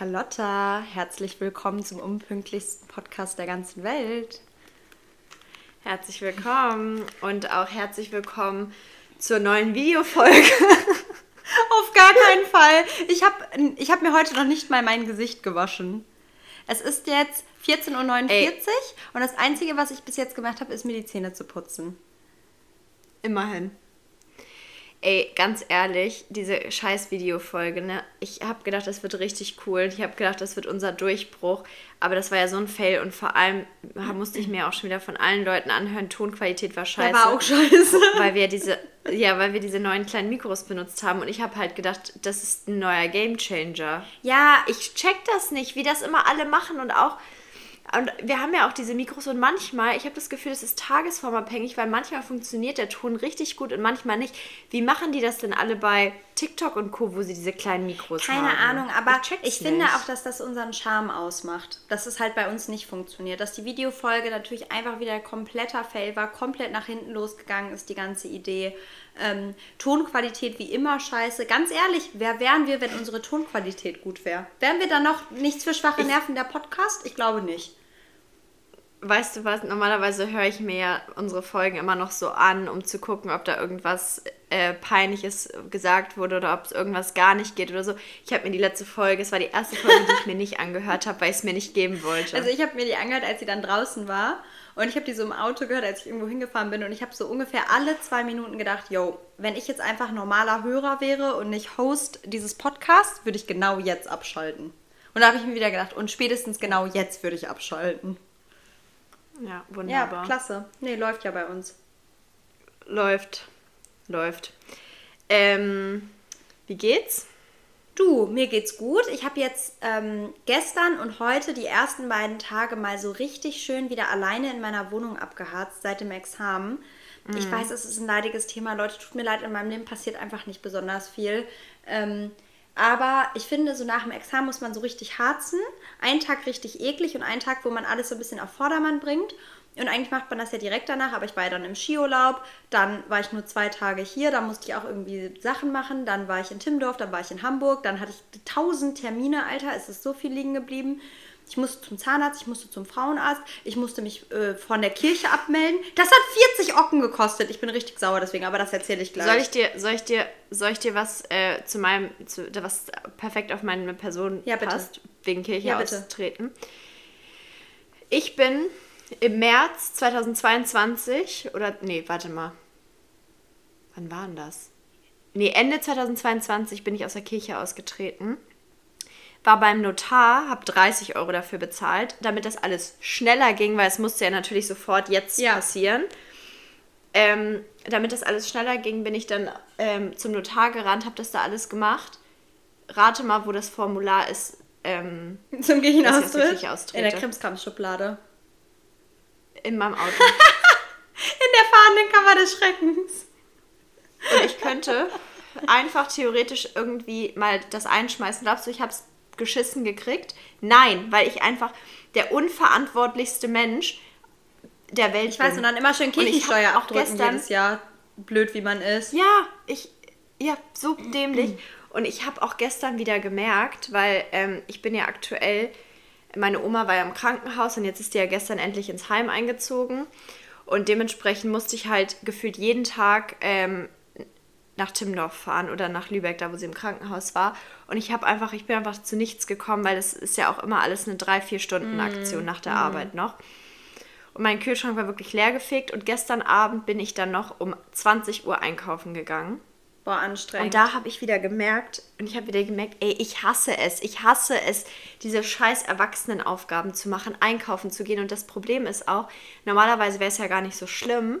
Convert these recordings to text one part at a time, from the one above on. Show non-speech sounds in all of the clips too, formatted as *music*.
Carlotta. Herzlich willkommen zum unpünktlichsten Podcast der ganzen Welt. Herzlich willkommen und auch herzlich willkommen zur neuen Videofolge. *laughs* Auf gar keinen Fall. Ich habe ich hab mir heute noch nicht mal mein Gesicht gewaschen. Es ist jetzt 14.49 Uhr und das Einzige, was ich bis jetzt gemacht habe, ist mir die Zähne zu putzen. Immerhin. Ey, ganz ehrlich, diese scheiß Videofolge, ne? Ich habe gedacht, das wird richtig cool. Ich habe gedacht, das wird unser Durchbruch. Aber das war ja so ein Fail und vor allem musste ich mir auch schon wieder von allen Leuten anhören, Tonqualität war scheiße. Ja, war auch scheiße. *laughs* Weil wir diese, ja, weil wir diese neuen kleinen Mikros benutzt haben und ich habe halt gedacht, das ist ein neuer Gamechanger. Ja, ich check das nicht, wie das immer alle machen und auch und wir haben ja auch diese Mikros und manchmal, ich habe das Gefühl, das ist tagesformabhängig, weil manchmal funktioniert der Ton richtig gut und manchmal nicht. Wie machen die das denn alle bei TikTok und Co., wo sie diese kleinen Mikros Keine haben? Keine Ahnung, aber ich, ich finde auch, dass das unseren Charme ausmacht. Dass es halt bei uns nicht funktioniert. Dass die Videofolge natürlich einfach wieder kompletter Fail war, komplett nach hinten losgegangen ist, die ganze Idee. Ähm, Tonqualität wie immer scheiße. Ganz ehrlich, wer wären wir, wenn unsere Tonqualität gut wäre? Wären wir dann noch nichts für schwache Nerven der Podcast? Ich glaube nicht weißt du was, normalerweise höre ich mir ja unsere Folgen immer noch so an, um zu gucken, ob da irgendwas äh, Peinliches gesagt wurde oder ob es irgendwas gar nicht geht oder so. Ich habe mir die letzte Folge, es war die erste Folge, die ich mir nicht angehört habe, weil ich es mir nicht geben wollte. Also ich habe mir die angehört, als sie dann draußen war. Und ich habe die so im Auto gehört, als ich irgendwo hingefahren bin. Und ich habe so ungefähr alle zwei Minuten gedacht, yo, wenn ich jetzt einfach normaler Hörer wäre und nicht Host dieses Podcasts, würde ich genau jetzt abschalten. Und da habe ich mir wieder gedacht, und spätestens genau jetzt würde ich abschalten. Ja, wunderbar. Ja, klasse. Nee, läuft ja bei uns. Läuft. Läuft. Ähm, wie geht's? Du, mir geht's gut. Ich habe jetzt ähm, gestern und heute die ersten beiden Tage mal so richtig schön wieder alleine in meiner Wohnung abgeharzt seit dem Examen. Mhm. Ich weiß, es ist ein leidiges Thema. Leute, tut mir leid, in meinem Leben passiert einfach nicht besonders viel. Ähm, aber ich finde, so nach dem Examen muss man so richtig harzen. Einen Tag richtig eklig und einen Tag, wo man alles so ein bisschen auf Vordermann bringt. Und eigentlich macht man das ja direkt danach, aber ich war ja dann im Skiurlaub, dann war ich nur zwei Tage hier, da musste ich auch irgendwie Sachen machen, dann war ich in Timmendorf, dann war ich in Hamburg, dann hatte ich tausend Termine, Alter, es ist so viel liegen geblieben. Ich musste zum Zahnarzt, ich musste zum Frauenarzt, ich musste mich äh, von der Kirche abmelden. Das hat 40 Ocken gekostet. Ich bin richtig sauer deswegen, aber das erzähle ich gleich. Soll ich dir, soll ich dir, soll ich dir was äh, zu meinem, zu, was perfekt auf meine Person ja, passt, wegen Kirche ja, auszutreten? Ich bin im März 2022 oder nee, warte mal. Wann war denn das? Nee, Ende 2022 bin ich aus der Kirche ausgetreten war beim Notar, habe 30 Euro dafür bezahlt, damit das alles schneller ging, weil es musste ja natürlich sofort jetzt ja. passieren. Ähm, damit das alles schneller ging, bin ich dann ähm, zum Notar gerannt, habe das da alles gemacht. Rate mal, wo das Formular ist. Ähm, *laughs* zum Gehirnaustritt? In der Krimskramsschublade. In meinem Auto. *laughs* In der fahrenden Kammer des Schreckens. Und ich könnte einfach theoretisch irgendwie mal das einschmeißen. Glaubst du, ich habe es geschissen gekriegt? Nein, weil ich einfach der unverantwortlichste Mensch der Welt ich bin. Ich weiß, und dann immer schön Kirchensteuer auch gestern jedes Jahr. Blöd, wie man ist. Ja, ich, ja, so dämlich. Und ich habe auch gestern wieder gemerkt, weil ähm, ich bin ja aktuell, meine Oma war ja im Krankenhaus und jetzt ist die ja gestern endlich ins Heim eingezogen. Und dementsprechend musste ich halt gefühlt jeden Tag ähm, nach Timmendorf fahren oder nach Lübeck, da wo sie im Krankenhaus war. Und ich habe einfach, ich bin einfach zu nichts gekommen, weil das ist ja auch immer alles eine drei, vier Stunden mm. Aktion mm. nach der mm. Arbeit noch. Und mein Kühlschrank war wirklich leergefegt und gestern Abend bin ich dann noch um 20 Uhr einkaufen gegangen. Boah, anstrengend. Und da habe ich wieder gemerkt, und ich habe wieder gemerkt, ey, ich hasse es. Ich hasse es, diese scheiß Erwachsenenaufgaben zu machen, einkaufen zu gehen. Und das Problem ist auch, normalerweise wäre es ja gar nicht so schlimm,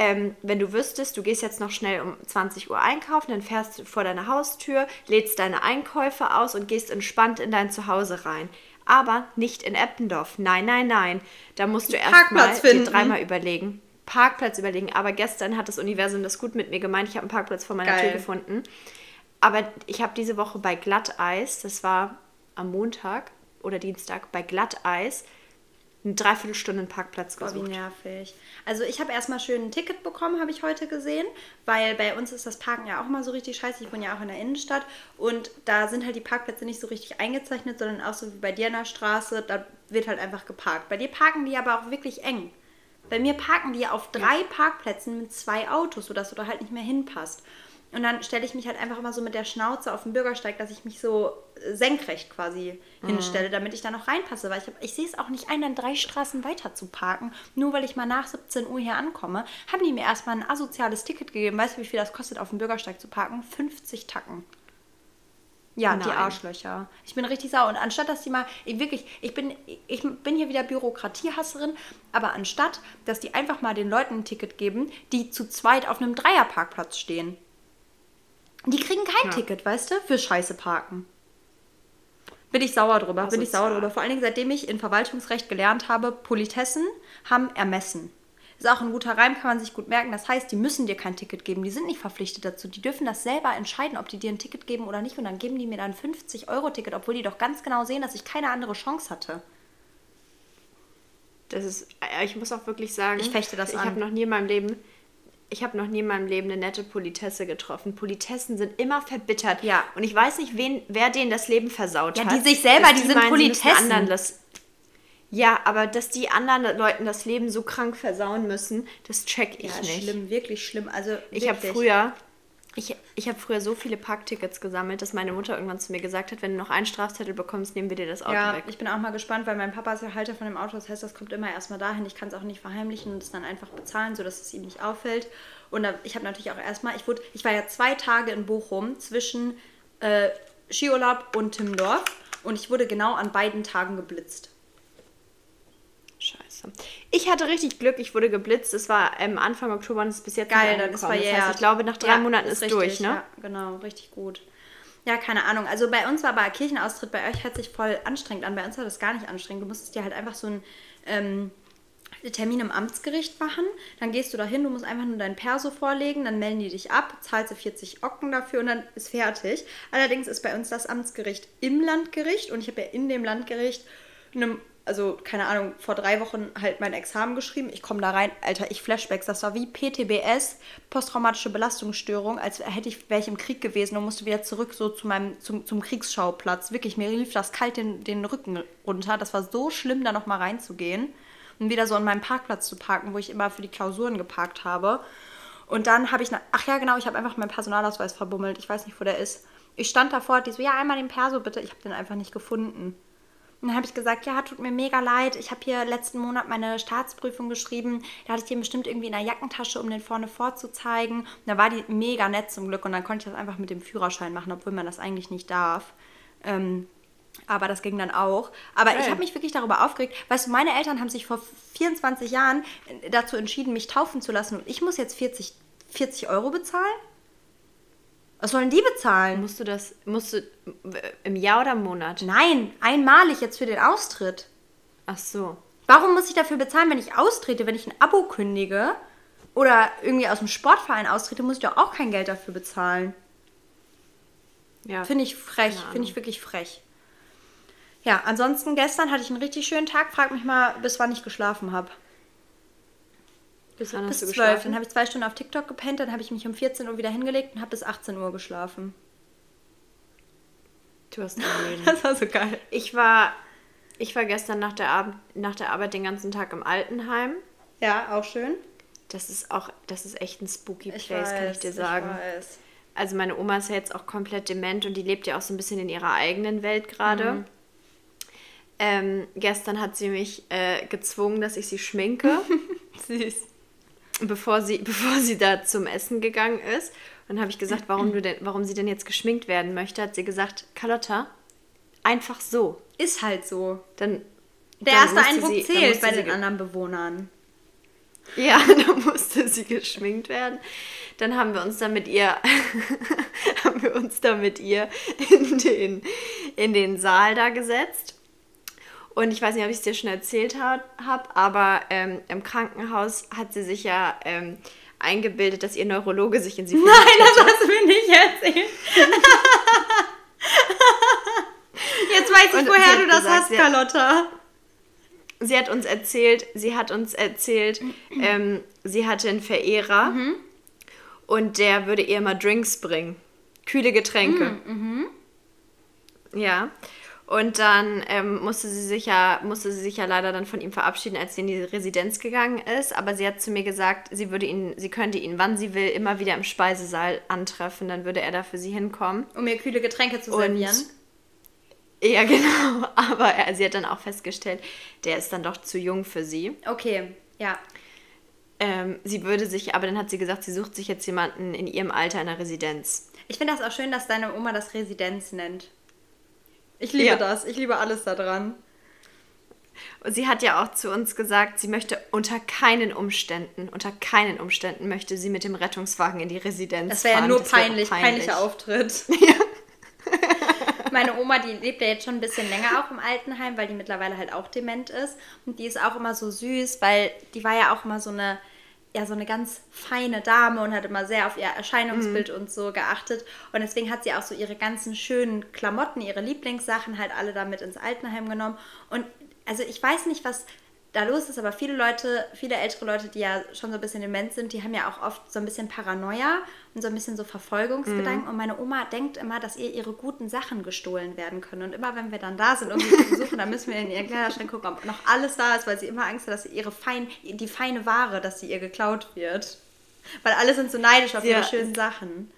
ähm, wenn du wüsstest, du gehst jetzt noch schnell um 20 Uhr einkaufen, dann fährst du vor deine Haustür, lädst deine Einkäufe aus und gehst entspannt in dein Zuhause rein. Aber nicht in Eppendorf. Nein, nein, nein. Da musst du erstmal dir dreimal überlegen. Parkplatz überlegen. Aber gestern hat das Universum das gut mit mir gemeint. Ich habe einen Parkplatz vor meiner Geil. Tür gefunden. Aber ich habe diese Woche bei Glatteis, das war am Montag oder Dienstag, bei Glatteis eine Dreiviertelstunde einen Parkplatz Boah, wie gesucht. nervig. Also ich habe erstmal schön ein Ticket bekommen, habe ich heute gesehen, weil bei uns ist das Parken ja auch mal so richtig scheiße. Ich wohne ja auch in der Innenstadt und da sind halt die Parkplätze nicht so richtig eingezeichnet, sondern auch so wie bei dir in der Straße, da wird halt einfach geparkt. Bei dir parken die aber auch wirklich eng. Bei mir parken die auf drei Parkplätzen mit zwei Autos, sodass du da halt nicht mehr hinpasst. Und dann stelle ich mich halt einfach immer so mit der Schnauze auf den Bürgersteig, dass ich mich so senkrecht quasi hinstelle, damit ich da noch reinpasse. Weil ich, hab, ich sehe es auch nicht ein, dann drei Straßen weiter zu parken. Nur weil ich mal nach 17 Uhr hier ankomme, haben die mir erstmal ein asoziales Ticket gegeben. Weißt du, wie viel das kostet, auf dem Bürgersteig zu parken? 50 Tacken. Ja, die Nein. Arschlöcher. Ich bin richtig sauer. Und anstatt, dass die mal, ich wirklich, ich bin, ich bin hier wieder Bürokratiehasserin, aber anstatt, dass die einfach mal den Leuten ein Ticket geben, die zu zweit auf einem Dreierparkplatz stehen. Die kriegen kein Ja. Ticket, weißt du, für Scheiße parken. Bin ich sauer drüber, bin ich sauer drüber. Vor allen Dingen, seitdem ich in Verwaltungsrecht gelernt habe, Politessen haben Ermessen. Ist auch ein guter Reim, kann man sich gut merken. Das heißt, die müssen dir kein Ticket geben. Die sind nicht verpflichtet dazu. Die dürfen das selber entscheiden, ob die dir ein Ticket geben oder nicht. Und dann geben die mir dann ein 50-Euro-Ticket, obwohl die doch ganz genau sehen, dass ich keine andere Chance hatte. Das ist, äh, ich muss auch wirklich sagen, Ich fechte das ich an. habe noch nie in meinem Leben, ich habe noch nie in meinem Leben eine nette Politesse getroffen. Politessen sind immer verbittert. Ja. Und ich weiß nicht, wen, wer denen das Leben versaut Ja, hat. die sich selber, dass die sind meinen, Politessen. Anderen das, ja, aber dass die anderen Leuten das Leben so krank versauen müssen, das check ich Ja, nicht. schlimm, wirklich schlimm. Also Ich habe wirklich. früher, ich, ich habe früher so viele Parktickets gesammelt, dass meine Mutter irgendwann zu mir gesagt hat, wenn du noch einen Strafzettel bekommst, nehmen wir dir das Auto Ja, weg. ich bin auch mal gespannt, weil mein Papa ist ja Halter von dem Auto. Das heißt, das kommt immer erstmal dahin. Ich kann es auch nicht verheimlichen und es dann einfach bezahlen, sodass es ihm nicht auffällt. Und da, ich habe natürlich auch erstmal, ich, wurde, ich war ja zwei Tage in Bochum zwischen äh, Skiurlaub und Timmendorf und ich wurde genau an beiden Tagen geblitzt. Scheiße. Ich hatte richtig Glück, ich wurde geblitzt. Es war ähm, Anfang Oktober und es ist bis jetzt Geil, nicht angekommen. Das verjährt. heißt, ich glaube, nach drei Ja, Monaten ist, richtig, durch, ne? Ja, genau, richtig gut. Ja, keine Ahnung. Also bei uns war aber Kirchenaustritt, bei euch hört sich voll anstrengend an. Bei uns war das gar nicht anstrengend. Du musstest dir halt einfach so einen ähm, Termin im Amtsgericht machen. Dann gehst du da hin, du musst einfach nur dein Perso vorlegen, dann melden die dich ab, zahlst du 40 Ocken dafür und dann ist fertig. Allerdings ist bei uns das Amtsgericht im Landgericht und ich habe ja in dem Landgericht einem also keine Ahnung, vor drei Wochen halt mein Examen geschrieben. Ich komme da rein, Alter, ich Flashbacks. Das war wie PTBS, posttraumatische Belastungsstörung, als hätte ich, wäre ich im Krieg gewesen und musste wieder zurück so zu meinem, zum, zum Kriegsschauplatz. Wirklich, mir lief das kalt den, den Rücken runter. Das war so schlimm, da nochmal reinzugehen und wieder so an meinem Parkplatz zu parken, wo ich immer für die Klausuren geparkt habe. Und dann habe ich, ach ja genau, ich habe einfach meinen Personalausweis verbummelt. Ich weiß nicht, wo der ist. Ich stand davor, die so, ja, einmal den Perso bitte. Ich habe den einfach nicht gefunden. Und dann habe ich gesagt, ja, tut mir mega leid. Ich habe hier letzten Monat meine Staatsprüfung geschrieben. Da hatte ich den bestimmt irgendwie in der Jackentasche, um den vorne vorzuzeigen. Und da war die mega nett zum Glück. Und dann konnte ich das einfach mit dem Führerschein machen, obwohl man das eigentlich nicht darf. Ähm, aber das ging dann auch. Aber ich Geil. habe mich wirklich darüber aufgeregt. Weißt du, meine Eltern haben sich vor 24 Jahren dazu entschieden, mich taufen zu lassen. Und ich muss jetzt 40, 40 Euro bezahlen? Was sollen die bezahlen? Musst du das, musst du im Jahr oder im Monat? Nein, einmalig jetzt für den Austritt. Ach so. Warum muss ich dafür bezahlen, wenn ich austrete, wenn ich ein Abo kündige oder irgendwie aus dem Sportverein austrete, muss ich doch auch kein Geld dafür bezahlen. Ja. Finde ich frech, finde ich wirklich frech. Ja, ansonsten gestern hatte ich einen richtig schönen Tag. Frag mich mal, bis wann ich geschlafen habe. Bis wann Bis hast du 12. geschlafen? Dann habe ich zwei Stunden auf TikTok gepennt, dann habe ich mich um 14 Uhr wieder hingelegt und habe bis 18 Uhr geschlafen. Du hast ein *laughs* Leben. Das war so geil. Ich war, ich war gestern nach der, Ab nach der Arbeit den ganzen Tag im Altenheim. Ja, auch schön. Das ist auch, das ist echt ein spooky Ich Place, weiß, kann ich dir sagen. Ich weiß. Also meine Oma ist ja jetzt auch komplett dement und die lebt ja auch so ein bisschen in ihrer eigenen Welt gerade. Mhm. Ähm, gestern hat sie mich äh, gezwungen, dass ich sie schminke, *laughs* Süß. Bevor sie, *laughs* bevor sie da zum Essen gegangen ist. Und dann habe ich gesagt, warum, du denn, warum sie denn jetzt geschminkt werden möchte. Hat sie gesagt, Carlotta, einfach so. Ist halt so. Dann, Der dann erste Eindruck sie- zählt bei den anderen Bewohnern. Ja, *laughs* da musste sie geschminkt werden. Dann haben wir uns dann mit ihr, *laughs* haben wir uns dann mit ihr in den, in den Saal da gesetzt. Und ich weiß nicht, ob ich es dir schon erzählt habe, aber ähm, im Krankenhaus hat sie sich ja ähm, eingebildet, dass ihr Neurologe sich in sie verliebt Nein, das hast du mir nicht erzählt. *laughs* Jetzt weiß ich, Und woher du das gesagt, hast, sie- Carlotta. sie hat uns erzählt, sie hat uns erzählt, *clears throat* ähm, sie hatte einen Verehrer Mhm. und der würde ihr immer Drinks bringen. Kühle Getränke. Mhm, Ja. Und dann ähm, musste, sie sich ja, musste sie sich ja leider dann von ihm verabschieden, als sie in die Residenz gegangen ist. Aber sie hat zu mir gesagt, sie würde ihn, sie könnte ihn, wann sie will, immer wieder im Speisesaal antreffen. Dann würde er da für sie hinkommen. Um mir kühle Getränke zu Und- servieren. Ja, *laughs* genau. Aber er, sie hat dann auch festgestellt, der ist dann doch zu jung für sie. Okay, ja. Ähm, sie würde sich, aber dann hat sie gesagt, sie sucht sich jetzt jemanden in ihrem Alter in der Residenz. Ich finde das auch schön, dass deine Oma das Residenz nennt. Ich liebe Ja. das. Ich liebe alles daran. Und sie hat ja auch zu uns gesagt, sie möchte unter keinen Umständen, unter keinen Umständen möchte sie mit dem Rettungswagen in die Residenz Das wäre ja fahren. nur Das wäre peinlich, peinlicher Auftritt. *laughs* *laughs* Meine Oma, die lebt ja jetzt schon ein bisschen länger auch im Altenheim, weil die mittlerweile halt auch dement ist. Und die ist auch immer so süß, weil die war ja auch immer so eine, ja, so eine ganz feine Dame und hat immer sehr auf ihr Erscheinungsbild und so geachtet. Und deswegen hat sie auch so ihre ganzen schönen Klamotten, ihre Lieblingssachen halt alle damit ins Altenheim genommen. Und also ich weiß nicht, was da los ist, aber viele Leute, viele ältere Leute, die ja schon so ein bisschen dement sind, die haben ja auch oft so ein bisschen Paranoia und so ein bisschen so Verfolgungsgedanken. Und meine Oma denkt immer, dass ihr ihre guten Sachen gestohlen werden können. Und immer wenn wir dann da sind und sie besuchen, dann müssen wir in ihren Kleiderschrank gucken, ob noch alles da ist, weil sie immer Angst hat, dass sie ihre fein, die feine Ware, dass sie ihr geklaut wird. Weil alle sind so neidisch auf Ja. ihre schönen Sachen.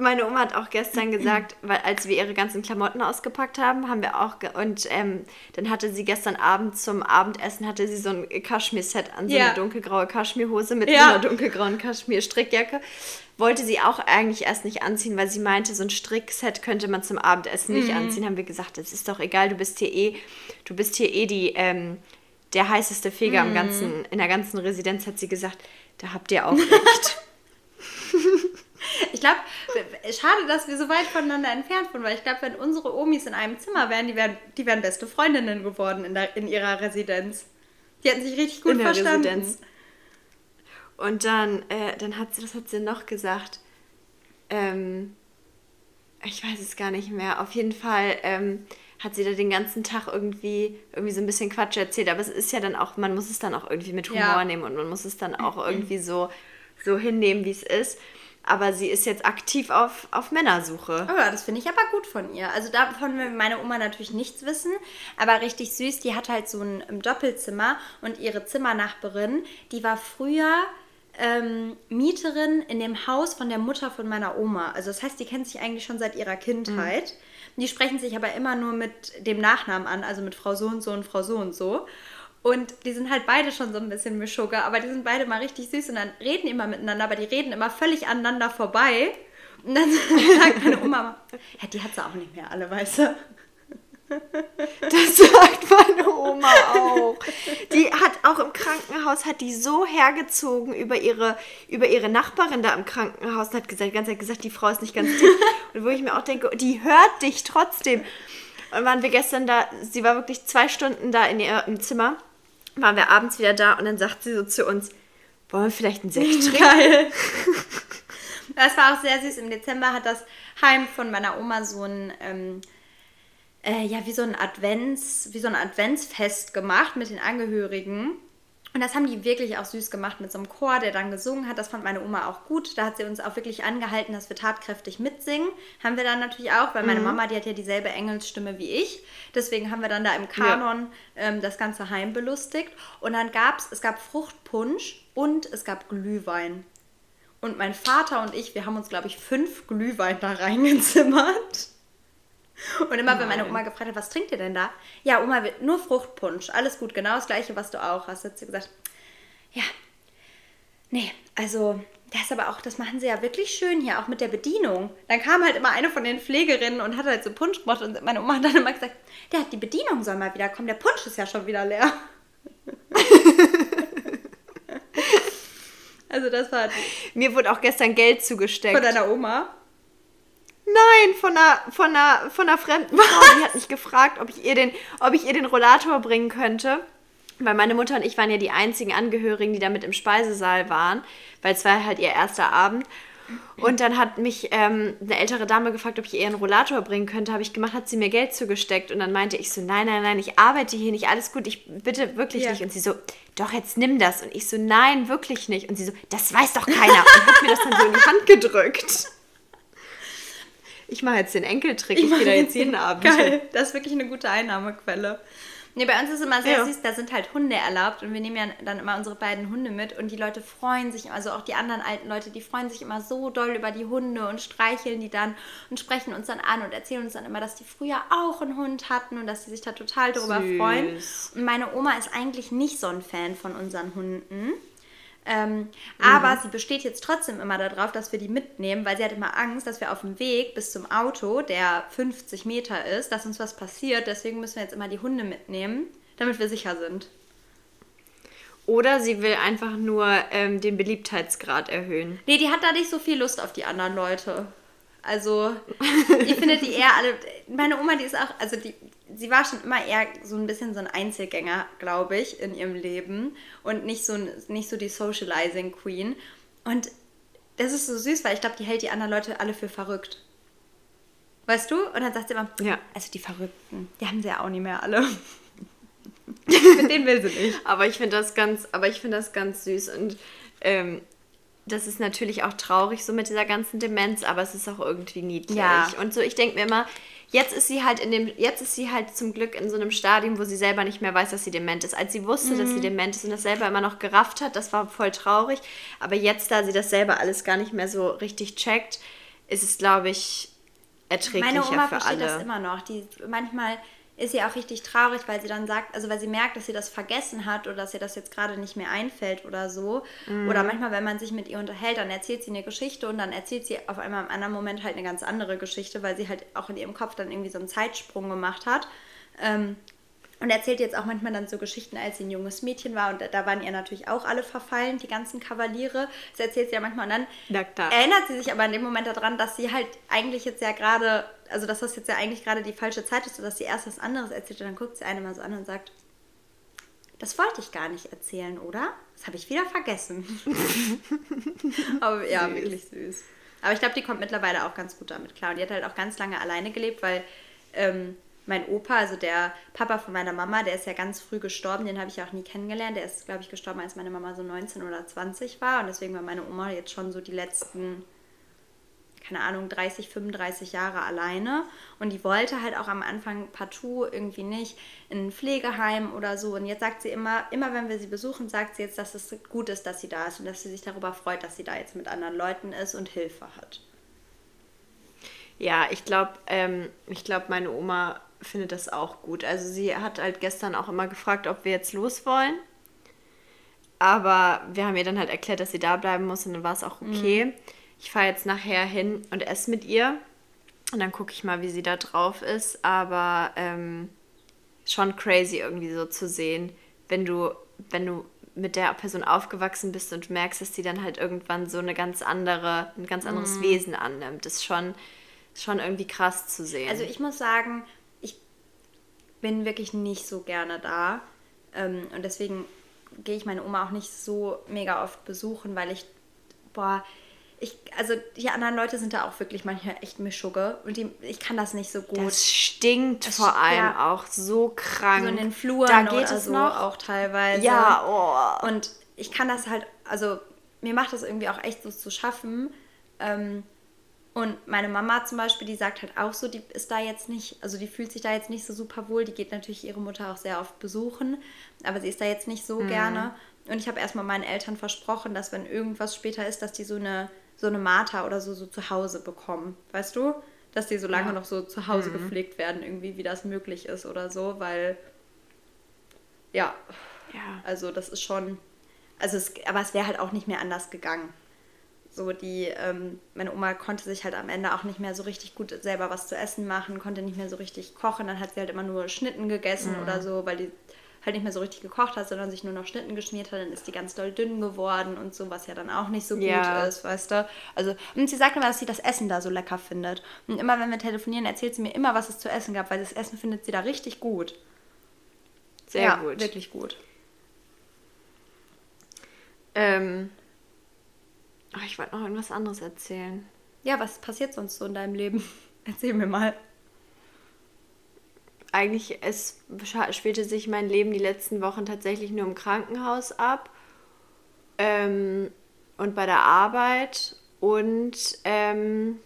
Meine Oma hat auch gestern gesagt, weil als wir ihre ganzen Klamotten ausgepackt haben, haben wir auch ge und ähm, dann hatte sie gestern Abend zum Abendessen hatte sie so ein Kaschmir-Set an, so Ja. eine dunkelgraue Kaschmirhose mit Ja. einer dunkelgrauen Kaschmir-Strickjacke. Wollte sie auch eigentlich erst nicht anziehen, weil sie meinte, so ein Strickset könnte man zum Abendessen nicht anziehen. Haben wir gesagt, das ist doch egal, du bist hier eh, du bist hier eh die ähm, der heißeste Feger im ganzen, in der ganzen Residenz, hat sie gesagt, da habt ihr auch recht. *laughs* Ich glaube, schade, dass wir so weit voneinander entfernt sind, weil ich glaube, wenn unsere Omis in einem Zimmer wären, die wären, die wären beste Freundinnen geworden in, der, in ihrer Residenz. Die hätten sich richtig gut in der verstanden. Residenz. Und dann, äh, dann hat sie, was hat sie noch gesagt? Ähm, ich weiß es gar nicht mehr. Auf jeden Fall ähm, hat sie da den ganzen Tag irgendwie, irgendwie so ein bisschen Quatsch erzählt. Aber es ist ja dann auch, man muss es dann auch irgendwie mit Humor Ja. nehmen und man muss es dann auch *clears throat* irgendwie so, so hinnehmen, wie es ist. Aber sie ist jetzt aktiv auf, auf Männersuche. Oh ja, das finde ich aber gut von ihr. Also davon will meine Oma natürlich nichts wissen, aber richtig süß. Die hat halt so ein Doppelzimmer und ihre Zimmernachbarin, die war früher ähm, Mieterin in dem Haus von der Mutter von meiner Oma. Also das heißt, die kennt sich eigentlich schon seit ihrer Kindheit. Die sprechen sich aber immer nur mit dem Nachnamen an, also mit Frau so und so und Frau so und so. Und die sind halt beide schon so ein bisschen Mischugger, aber die sind beide mal richtig süß und dann reden immer miteinander, aber die reden immer völlig aneinander vorbei. Und dann *laughs* sagt meine Oma, ja, die hat sie auch nicht mehr alle, weißt du. *laughs* Das sagt meine Oma auch. Die hat auch im Krankenhaus, hat die so hergezogen über ihre, über ihre Nachbarin da im Krankenhaus und hat gesagt, die ganze Zeit gesagt, die Frau ist nicht ganz dick. *laughs* Und wo ich mir auch denke, die hört dich trotzdem. Und waren wir gestern da, sie war wirklich zwei Stunden da in ihrem Zimmer, waren wir abends wieder da und dann sagt sie so zu uns, wollen wir vielleicht einen Sekt *laughs* trinken? Geil. *laughs* Das war auch sehr süß. Im Dezember hat das Heim von meiner Oma so ein, ähm, äh, ja, wie so ein Advents, wie so ein Adventsfest gemacht mit den Angehörigen. Und das haben die wirklich auch süß gemacht mit so einem Chor, der dann gesungen hat. Das fand meine Oma auch gut. Da hat sie uns auch wirklich angehalten, dass wir tatkräftig mitsingen. Haben wir dann natürlich auch, weil meine Mama, die hat ja dieselbe Engelsstimme wie ich. Deswegen haben wir dann da im Kanon ähm, das ganze Heim belustigt. Und dann gab es, es gab Fruchtpunsch und es gab Glühwein. Und mein Vater und ich, wir haben uns, glaube ich, fünf Glühwein da *laughs* reingezimmert. Und immer, wenn meine Oma gefragt hat, was trinkt ihr denn da? Ja, Oma, nur Fruchtpunsch. Alles gut, genau das gleiche, was du auch hast. Hat sie gesagt, ja, nee, also das ist aber auch, das machen sie ja wirklich schön hier, auch mit der Bedienung. Dann kam halt immer eine von den Pflegerinnen und hat halt so Punsch gemacht und meine Oma hat dann immer gesagt, der die Bedienung soll mal wieder kommen, der Punsch ist ja schon wieder leer. *laughs* also das war Mir wurde auch gestern Geld zugesteckt. von deiner Oma. Nein, von einer, von einer, von einer fremden Frau. *laughs* Die hat mich gefragt, ob ich, ihr den, ob ich ihr den Rollator bringen könnte. Weil meine Mutter und ich waren ja die einzigen Angehörigen, die da mit im Speisesaal waren, weil es war halt ihr erster Abend. Und dann hat mich ähm, eine ältere Dame gefragt, ob ich ihr einen Rollator bringen könnte. Habe ich gemacht, hat sie mir Geld zugesteckt. Und dann meinte ich so, nein, nein, nein, ich arbeite hier nicht, alles gut, ich bitte wirklich ja. nicht. Und sie so, doch, jetzt nimm das. Und ich so, nein, wirklich nicht. Und sie so, das weiß doch keiner. Und hat mir das dann so in die Hand gedrückt. Ich mache jetzt den Enkeltrick, ich, ich gehe da jetzt jeden Abend. Geil, das ist wirklich eine gute Einnahmequelle. Nee, bei uns ist es immer sehr ja. süß, da sind halt Hunde erlaubt und wir nehmen ja dann immer unsere beiden Hunde mit und die Leute freuen sich, also auch die anderen alten Leute, die freuen sich immer so doll über die Hunde und streicheln die dann und sprechen uns dann an und erzählen uns dann immer, dass die früher auch einen Hund hatten und dass sie sich da total darüber süß. freuen. Und meine Oma ist eigentlich nicht so ein Fan von unseren Hunden. Ähm, mhm. Aber sie besteht jetzt trotzdem immer darauf, dass wir die mitnehmen, weil sie hat immer Angst, dass wir auf dem Weg bis zum Auto, der 50 Meter ist, dass uns was passiert. Deswegen müssen wir jetzt immer die Hunde mitnehmen, damit wir sicher sind. Oder sie will einfach nur ähm, den Beliebtheitsgrad erhöhen. Nee, die hat da nicht so viel Lust auf die anderen Leute. Also, ich finde die eher alle. Meine Oma, die ist auch, also die, sie war schon immer eher so ein bisschen so ein Einzelgänger, glaube ich, in ihrem Leben und nicht so, nicht so die Socializing Queen. Und das ist so süß, weil ich glaube, die hält die anderen Leute alle für verrückt. Weißt du? Und dann sagt sie immer, ja. also die Verrückten, die haben sie ja auch nicht mehr alle. *laughs* Mit denen will sie nicht. Aber ich finde das ganz, aber ich finde das ganz süß und ähm, das ist natürlich auch traurig so mit dieser ganzen Demenz, aber es ist auch irgendwie niedlich. Ja. Und so, ich denke mir immer, jetzt ist sie halt in dem, jetzt ist sie halt zum Glück in so einem Stadium, wo sie selber nicht mehr weiß, dass sie dement ist. Als sie wusste, mhm. dass sie mhm. dement ist und das selber immer noch gerafft hat, das war voll traurig. Aber jetzt, da sie das selber alles gar nicht mehr so richtig checkt, ist es, glaube ich, erträglicher Meine Oma für versteht alle. das immer noch. Die manchmal ist sie auch richtig traurig, weil sie dann sagt, also weil sie merkt, dass sie das vergessen hat oder dass ihr das jetzt gerade nicht mehr einfällt oder so. Mhm. Oder manchmal, wenn man sich mit ihr unterhält, dann erzählt sie eine Geschichte und dann erzählt sie auf einmal im anderen Moment halt eine ganz andere Geschichte, weil sie halt auch in ihrem Kopf dann irgendwie so einen Zeitsprung gemacht hat. Ähm, und erzählt jetzt auch manchmal dann so Geschichten, als sie ein junges Mädchen war und da waren ihr natürlich auch alle verfallen, die ganzen Kavaliere. Das erzählt sie ja manchmal und dann Doktor. erinnert sie sich aber in dem Moment daran, dass sie halt eigentlich jetzt ja gerade, also dass das jetzt ja eigentlich gerade die falsche Zeit ist, dass sie erst was anderes erzählt und dann guckt sie eine mal so an und sagt, das wollte ich gar nicht erzählen, oder? Das habe ich wieder vergessen. *laughs* aber ja, süß. wirklich süß. Aber ich glaube, die kommt mittlerweile auch ganz gut damit klar. Und die hat halt auch ganz lange alleine gelebt, weil ähm, mein Opa, also der Papa von meiner Mama, der ist ja ganz früh gestorben, den habe ich auch nie kennengelernt. Der ist, glaube ich, gestorben, als meine Mama so 19 oder 20 war. Und deswegen war meine Oma jetzt schon so die letzten, keine Ahnung, 30, 35 Jahre alleine. Und die wollte halt auch am Anfang partout irgendwie nicht in ein Pflegeheim oder so. Und jetzt sagt sie immer, immer wenn wir sie besuchen, sagt sie jetzt, dass es gut ist, dass sie da ist und dass sie sich darüber freut, dass sie da jetzt mit anderen Leuten ist und Hilfe hat. Ja, ich glaube, ähm, ich glaube, meine Oma findet das auch gut. Also sie hat halt gestern auch immer gefragt, ob wir jetzt los wollen. Aber wir haben ihr dann halt erklärt, dass sie da bleiben muss und dann war es auch okay. Mhm. Ich fahre jetzt nachher hin und esse mit ihr. Und dann gucke ich mal, wie sie da drauf ist. Aber ähm, schon crazy irgendwie so zu sehen, wenn du, wenn du mit der Person aufgewachsen bist und merkst, dass sie dann halt irgendwann so eine ganz andere, ein ganz anderes mhm. Wesen annimmt. Das ist schon, schon irgendwie krass zu sehen. Also ich muss sagen, bin wirklich nicht so gerne da. Ähm, und deswegen gehe ich meine Oma auch nicht so mega oft besuchen, weil ich, boah, ich, also die anderen Leute sind da auch wirklich manchmal echt Mischugge und die, ich kann das nicht so gut. Das stinkt das vor allem ja, auch so krank. So in den Fluren da geht es so noch. auch teilweise. Ja, oh. Und ich kann das halt, also mir macht das irgendwie auch echt so zu schaffen. Ähm, und meine Mama zum Beispiel, die sagt halt auch so, die ist da jetzt nicht, also die fühlt sich da jetzt nicht so super wohl. Die geht natürlich ihre Mutter auch sehr oft besuchen, aber sie ist da jetzt nicht so mhm. gerne. Und ich habe erstmal meinen Eltern versprochen, dass wenn irgendwas später ist, dass die so eine, so eine Martha oder so, so zu Hause bekommen. Weißt du? Dass die so lange ja. noch so zu Hause mhm. gepflegt werden, irgendwie, wie das möglich ist oder so, weil ja, ja. also das ist schon, also es, aber es wäre halt auch nicht mehr anders gegangen. So die, ähm, meine Oma konnte sich halt am Ende auch nicht mehr so richtig gut selber was zu essen machen, konnte nicht mehr so richtig kochen. Dann hat sie halt immer nur Schnitten gegessen mhm. oder so, weil die halt nicht mehr so richtig gekocht hat, sondern sich nur noch Schnitten geschmiert hat. Dann ist die ganz doll dünn geworden und so, was ja dann auch nicht so ja. gut ist, weißt du. Also, und sie sagt immer, dass sie das Essen da so lecker findet. Und immer, wenn wir telefonieren, erzählt sie mir immer, was es zu essen gab, weil das Essen findet sie da richtig gut. Sehr ja, gut. Wirklich gut. Ähm, Oh, ich wollte noch irgendwas anderes erzählen. Ja, was passiert sonst so in deinem Leben? *laughs* Erzähl mir mal. Eigentlich, es spielte sich mein Leben die letzten Wochen tatsächlich nur im Krankenhaus ab ähm, und bei der Arbeit und ähm,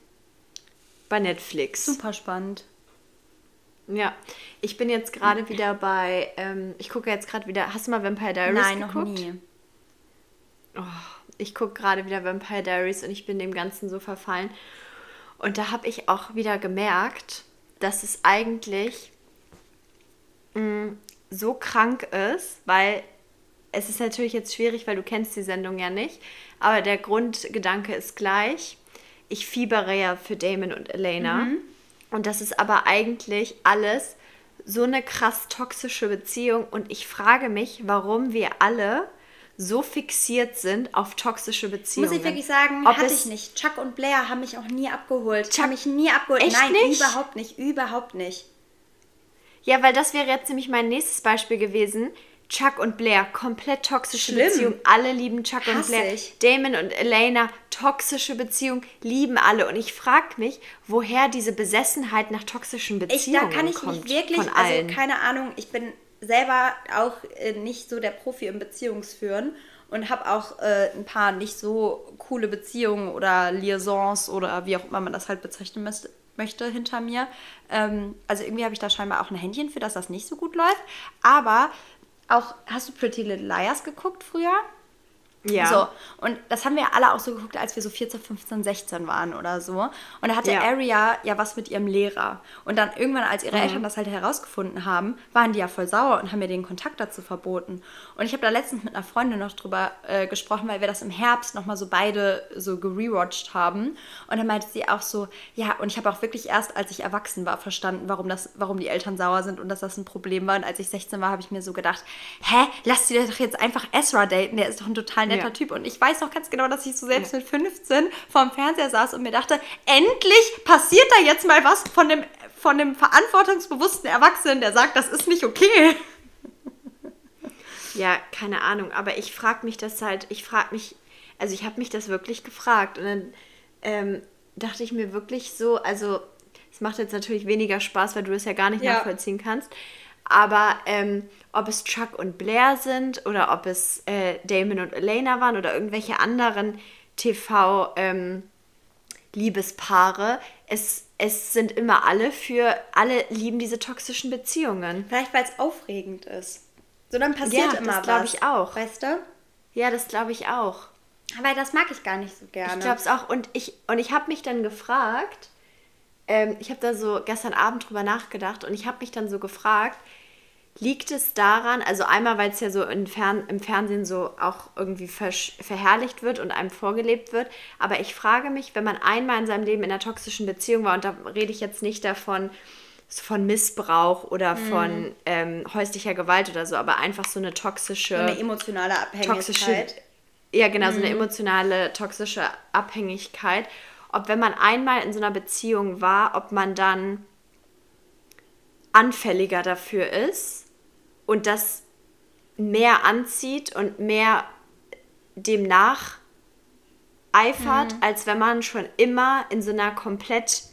bei Netflix. Super spannend. Ja, ich bin jetzt gerade wieder bei, ähm, ich gucke jetzt gerade wieder, hast du mal Vampire Diaries Nein, geguckt? noch nie. Oh, ich gucke gerade wieder Vampire Diaries und ich bin dem Ganzen so verfallen. Und da habe ich auch wieder gemerkt, dass es eigentlich mh, so krank ist, weil es ist natürlich jetzt schwierig, weil du kennst die Sendung ja nicht, aber der Grundgedanke ist gleich. Ich fiebere ja für Damon und Elena. Mhm. Und das ist aber eigentlich alles so eine krass toxische Beziehung. Und ich frage mich, warum wir alle so fixiert sind auf toxische Beziehungen. Muss ich wirklich sagen, Ob hatte ich nicht. Chuck und Blair haben mich auch nie abgeholt. Chuck- haben mich nie abgeholt. Echt Nein, nicht? überhaupt nicht. Überhaupt nicht. Ja, weil das wäre jetzt nämlich mein nächstes Beispiel gewesen. Chuck und Blair, komplett toxische Schlimm. Beziehung. Alle lieben Chuck und Hasse Blair. ich. Damon und Elena, toxische Beziehung, lieben alle. Und ich frage mich, woher diese Besessenheit nach toxischen Ich, Beziehungen da kann ich kommt. nicht wirklich, also keine Ahnung, ich bin selber auch äh, nicht so der Profi im Beziehungsführen und habe auch äh, ein paar nicht so coole Beziehungen oder Liaisons oder wie auch immer man das halt bezeichnen müsste, möchte hinter mir. Ähm, also irgendwie habe ich da scheinbar auch ein Händchen für, dass das nicht so gut läuft. Aber auch, hast du Pretty Little Liars geguckt früher? Ja. So, und das haben wir alle auch so geguckt, als wir so 14, 15, 16 waren oder so. Und da hatte Ja. Aria ja was mit ihrem Lehrer. Und dann irgendwann, als Mhm. ihre Eltern das halt herausgefunden haben, waren die ja voll sauer und haben mir den Kontakt dazu verboten. Und ich habe da letztens mit einer Freundin noch drüber äh, gesprochen, weil wir das im Herbst nochmal so beide so gerewatcht haben. Und dann meinte sie auch so, ja, und ich habe auch wirklich erst, als ich erwachsen war, verstanden, warum, das, warum die Eltern sauer sind und dass das ein Problem war. Und als ich 16 war, habe ich mir so gedacht, hä, lass dir doch jetzt einfach Ezra daten, der ist doch ein total netter Ja. Typ. Und ich weiß noch ganz genau, dass ich so selbst mit 15 vorm Fernseher saß und mir dachte, endlich passiert da jetzt mal was von dem, von dem verantwortungsbewussten Erwachsenen, der sagt, das ist nicht okay. Ja, keine Ahnung, aber ich frage mich das halt, ich frage mich, also ich habe mich das wirklich gefragt und dann ähm, dachte ich mir wirklich so, also es macht jetzt natürlich weniger Spaß, weil du das ja gar nicht Ja. nachvollziehen kannst, aber ähm, ob es Chuck und Blair sind oder ob es äh, Damon und Elena waren oder irgendwelche anderen TV ähm, Liebespaare, es, es sind immer alle für, alle lieben diese toxischen Beziehungen. Vielleicht, weil es aufregend ist. So, dann passiert Ja, immer das was. glaub ich auch. Weißt du? Ja, das glaube ich auch. Aber das mag ich gar nicht so gerne. Ich glaube es auch. Und ich, und ich habe mich dann gefragt, ähm, ich habe da so gestern Abend drüber nachgedacht und ich habe mich dann so gefragt, liegt es daran, also einmal, weil es ja so im, Fern, im Fernsehen so auch irgendwie verherrlicht wird und einem vorgelebt wird, aber ich frage mich, wenn man einmal in seinem Leben in einer toxischen Beziehung war, und da rede ich jetzt nicht davon, von Missbrauch oder Mhm. von ähm, häuslicher Gewalt oder so, aber einfach so eine toxische so eine emotionale toxische, Abhängigkeit. ja genau, so eine emotionale toxische Abhängigkeit. Ob wenn man einmal in so einer Beziehung war, ob man dann anfälliger dafür ist und das mehr anzieht und mehr dem nacheifert, als wenn man schon immer in so einer komplett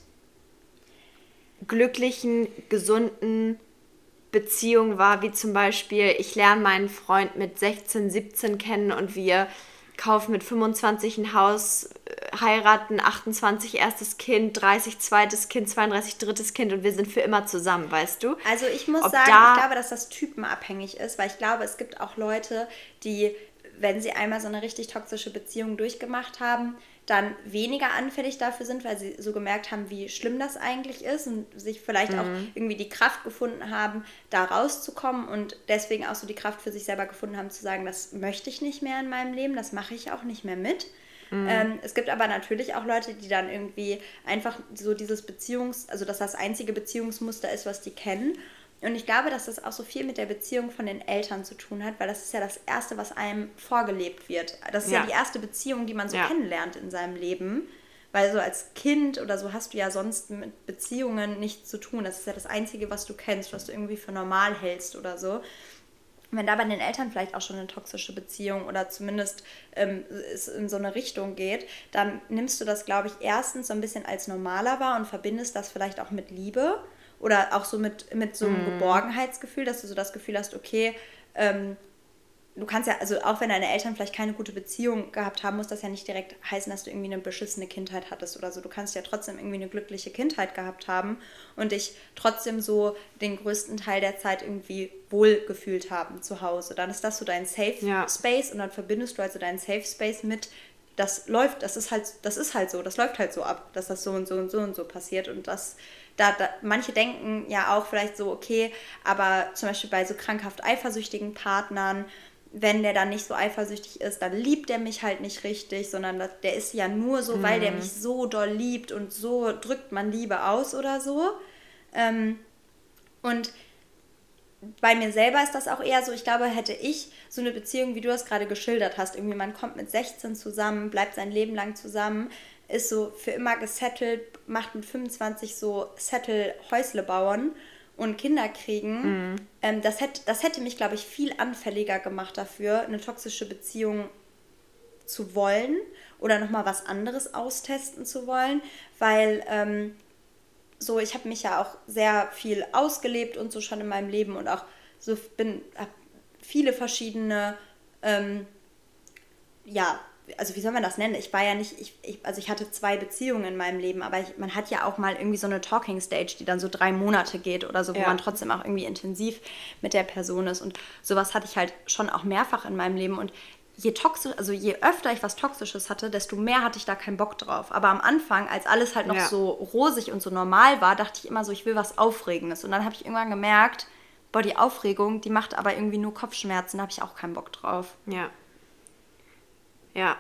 glücklichen, gesunden Beziehung war, wie zum Beispiel, ich lerne meinen Freund mit 16, 17 kennen und wir kaufen mit 25 ein Haus, äh, heiraten, 28 erstes Kind, 30 zweites Kind, 32 drittes Kind und wir sind für immer zusammen, weißt du? Also ich muss Ob sagen, ich glaube, dass das typenabhängig ist, weil ich glaube, es gibt auch Leute, die, wenn sie einmal so eine richtig toxische Beziehung durchgemacht haben, dann weniger anfällig dafür sind, weil sie so gemerkt haben, wie schlimm das eigentlich ist und sich vielleicht auch Mhm. irgendwie die Kraft gefunden haben, da rauszukommen und deswegen auch so die Kraft für sich selber gefunden haben, zu sagen, das möchte ich nicht mehr in meinem Leben, das mache ich auch nicht mehr mit. Mhm. Ähm, es gibt aber natürlich auch Leute, die dann irgendwie einfach so dieses Beziehungs-, also dass das einzige Beziehungsmuster ist, was die kennen. Und ich glaube, dass das auch so viel mit der Beziehung von den Eltern zu tun hat, weil das ist ja das Erste, was einem vorgelebt wird. Das ist ja, Ja. die erste Beziehung, die man so Ja. kennenlernt in seinem Leben. Weil so als Kind oder so hast du ja sonst mit Beziehungen nichts zu tun. Das ist ja das Einzige, was du kennst, was du irgendwie für normal hältst oder so. wenn da bei den Eltern vielleicht auch schon eine toxische Beziehung oder zumindest ähm, es in so eine Richtung geht, dann nimmst du das, glaube ich, erstens so ein bisschen als normaler wahr und verbindest das vielleicht auch mit Liebe oder auch so mit, mit so einem mm. Geborgenheitsgefühl, dass du so das Gefühl hast, okay, ähm, du kannst ja, also auch wenn deine Eltern vielleicht keine gute Beziehung gehabt haben, muss das ja nicht direkt heißen, dass du irgendwie eine beschissene Kindheit hattest oder so. Du kannst ja trotzdem irgendwie eine glückliche Kindheit gehabt haben und dich trotzdem so den größten Teil der Zeit irgendwie wohlgefühlt haben zu Hause. Dann ist das so dein Safe ja. Space und dann verbindest du also deinen Safe Space mit das läuft, das ist halt, das ist halt so, das läuft halt so ab, dass das so und so und so und so passiert und das da, da, manche denken ja auch vielleicht so, okay, aber zum Beispiel bei so krankhaft eifersüchtigen Partnern wenn der dann nicht so eifersüchtig ist, dann liebt er mich halt nicht richtig, sondern der ist ja nur so, mhm. weil der mhm. mich so doll liebt und so drückt man Liebe aus oder so. Ähm, und bei mir selber ist das auch eher so, ich glaube, hätte ich so eine Beziehung, wie du das gerade geschildert hast, irgendwie man kommt mit 16 zusammen, bleibt sein Leben lang zusammen, ist so für immer gesettelt, macht mit 25 so Settle-Häusle bauen und Kinder kriegen, mhm. ähm, das, hätte, das hätte mich, glaube ich, viel anfälliger gemacht dafür, eine toxische Beziehung zu wollen oder nochmal was anderes austesten zu wollen, weil ähm, so, ich habe mich ja auch sehr viel ausgelebt und so schon in meinem Leben und auch so bin, habe viele verschiedene, ähm, ja, also wie soll man das nennen? Ich war ja nicht, ich, ich, also ich hatte zwei Beziehungen in meinem Leben, aber ich, man hat ja auch mal irgendwie so eine Talking Stage, die dann so drei Monate geht oder so, wo ja. man trotzdem auch irgendwie intensiv mit der Person ist. Und sowas hatte ich halt schon auch mehrfach in meinem Leben. Und je toxisch, also je öfter ich was Toxisches hatte, desto mehr hatte ich da keinen Bock drauf. Aber am Anfang, als alles halt noch ja. so rosig und so normal war, dachte ich immer so, ich will was Aufregendes. Und dann habe ich irgendwann gemerkt, boah, die Aufregung, die macht aber irgendwie nur Kopfschmerzen, da habe ich auch keinen Bock drauf. Ja. Ja.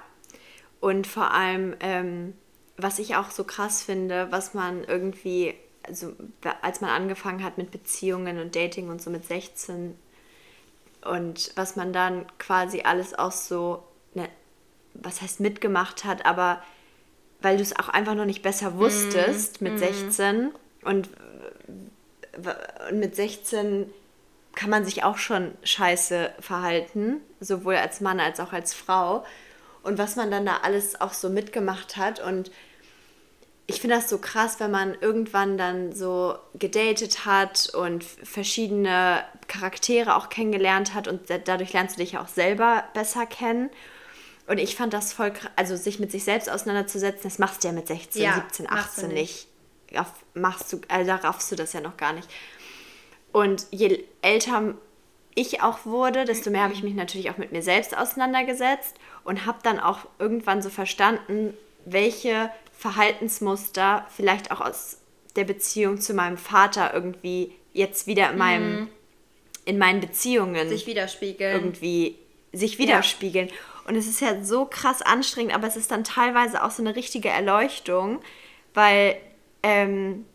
Und vor allem, ähm, was ich auch so krass finde, was man irgendwie, also als man angefangen hat mit Beziehungen und Dating und so mit 16 und was man dann quasi alles auch so, ne, was heißt mitgemacht hat, aber weil du es auch einfach noch nicht besser wusstest mm, mit mm. 16 und, und mit 16 kann man sich auch schon scheiße verhalten, sowohl als Mann als auch als Frau und was man dann da alles auch so mitgemacht hat. Und ich finde das so krass, wenn man irgendwann dann so gedatet hat und verschiedene Charaktere auch kennengelernt hat und dadurch lernst du dich auch selber besser kennen. Und ich fand das voll krass, also sich mit sich selbst auseinanderzusetzen, das machst du ja mit 16, ja, 17, 18 nicht. nicht. machst du, also da raffst du das ja noch gar nicht. Und je älter ich auch wurde, desto mehr habe ich mich natürlich auch mit mir selbst auseinandergesetzt und habe dann auch irgendwann so verstanden, welche Verhaltensmuster vielleicht auch aus der Beziehung zu meinem Vater irgendwie jetzt wieder in meinem mhm. in meinen Beziehungen sich widerspiegeln irgendwie sich widerspiegeln ja. und es ist ja so krass anstrengend aber es ist dann teilweise auch so eine richtige Erleuchtung weil ähm,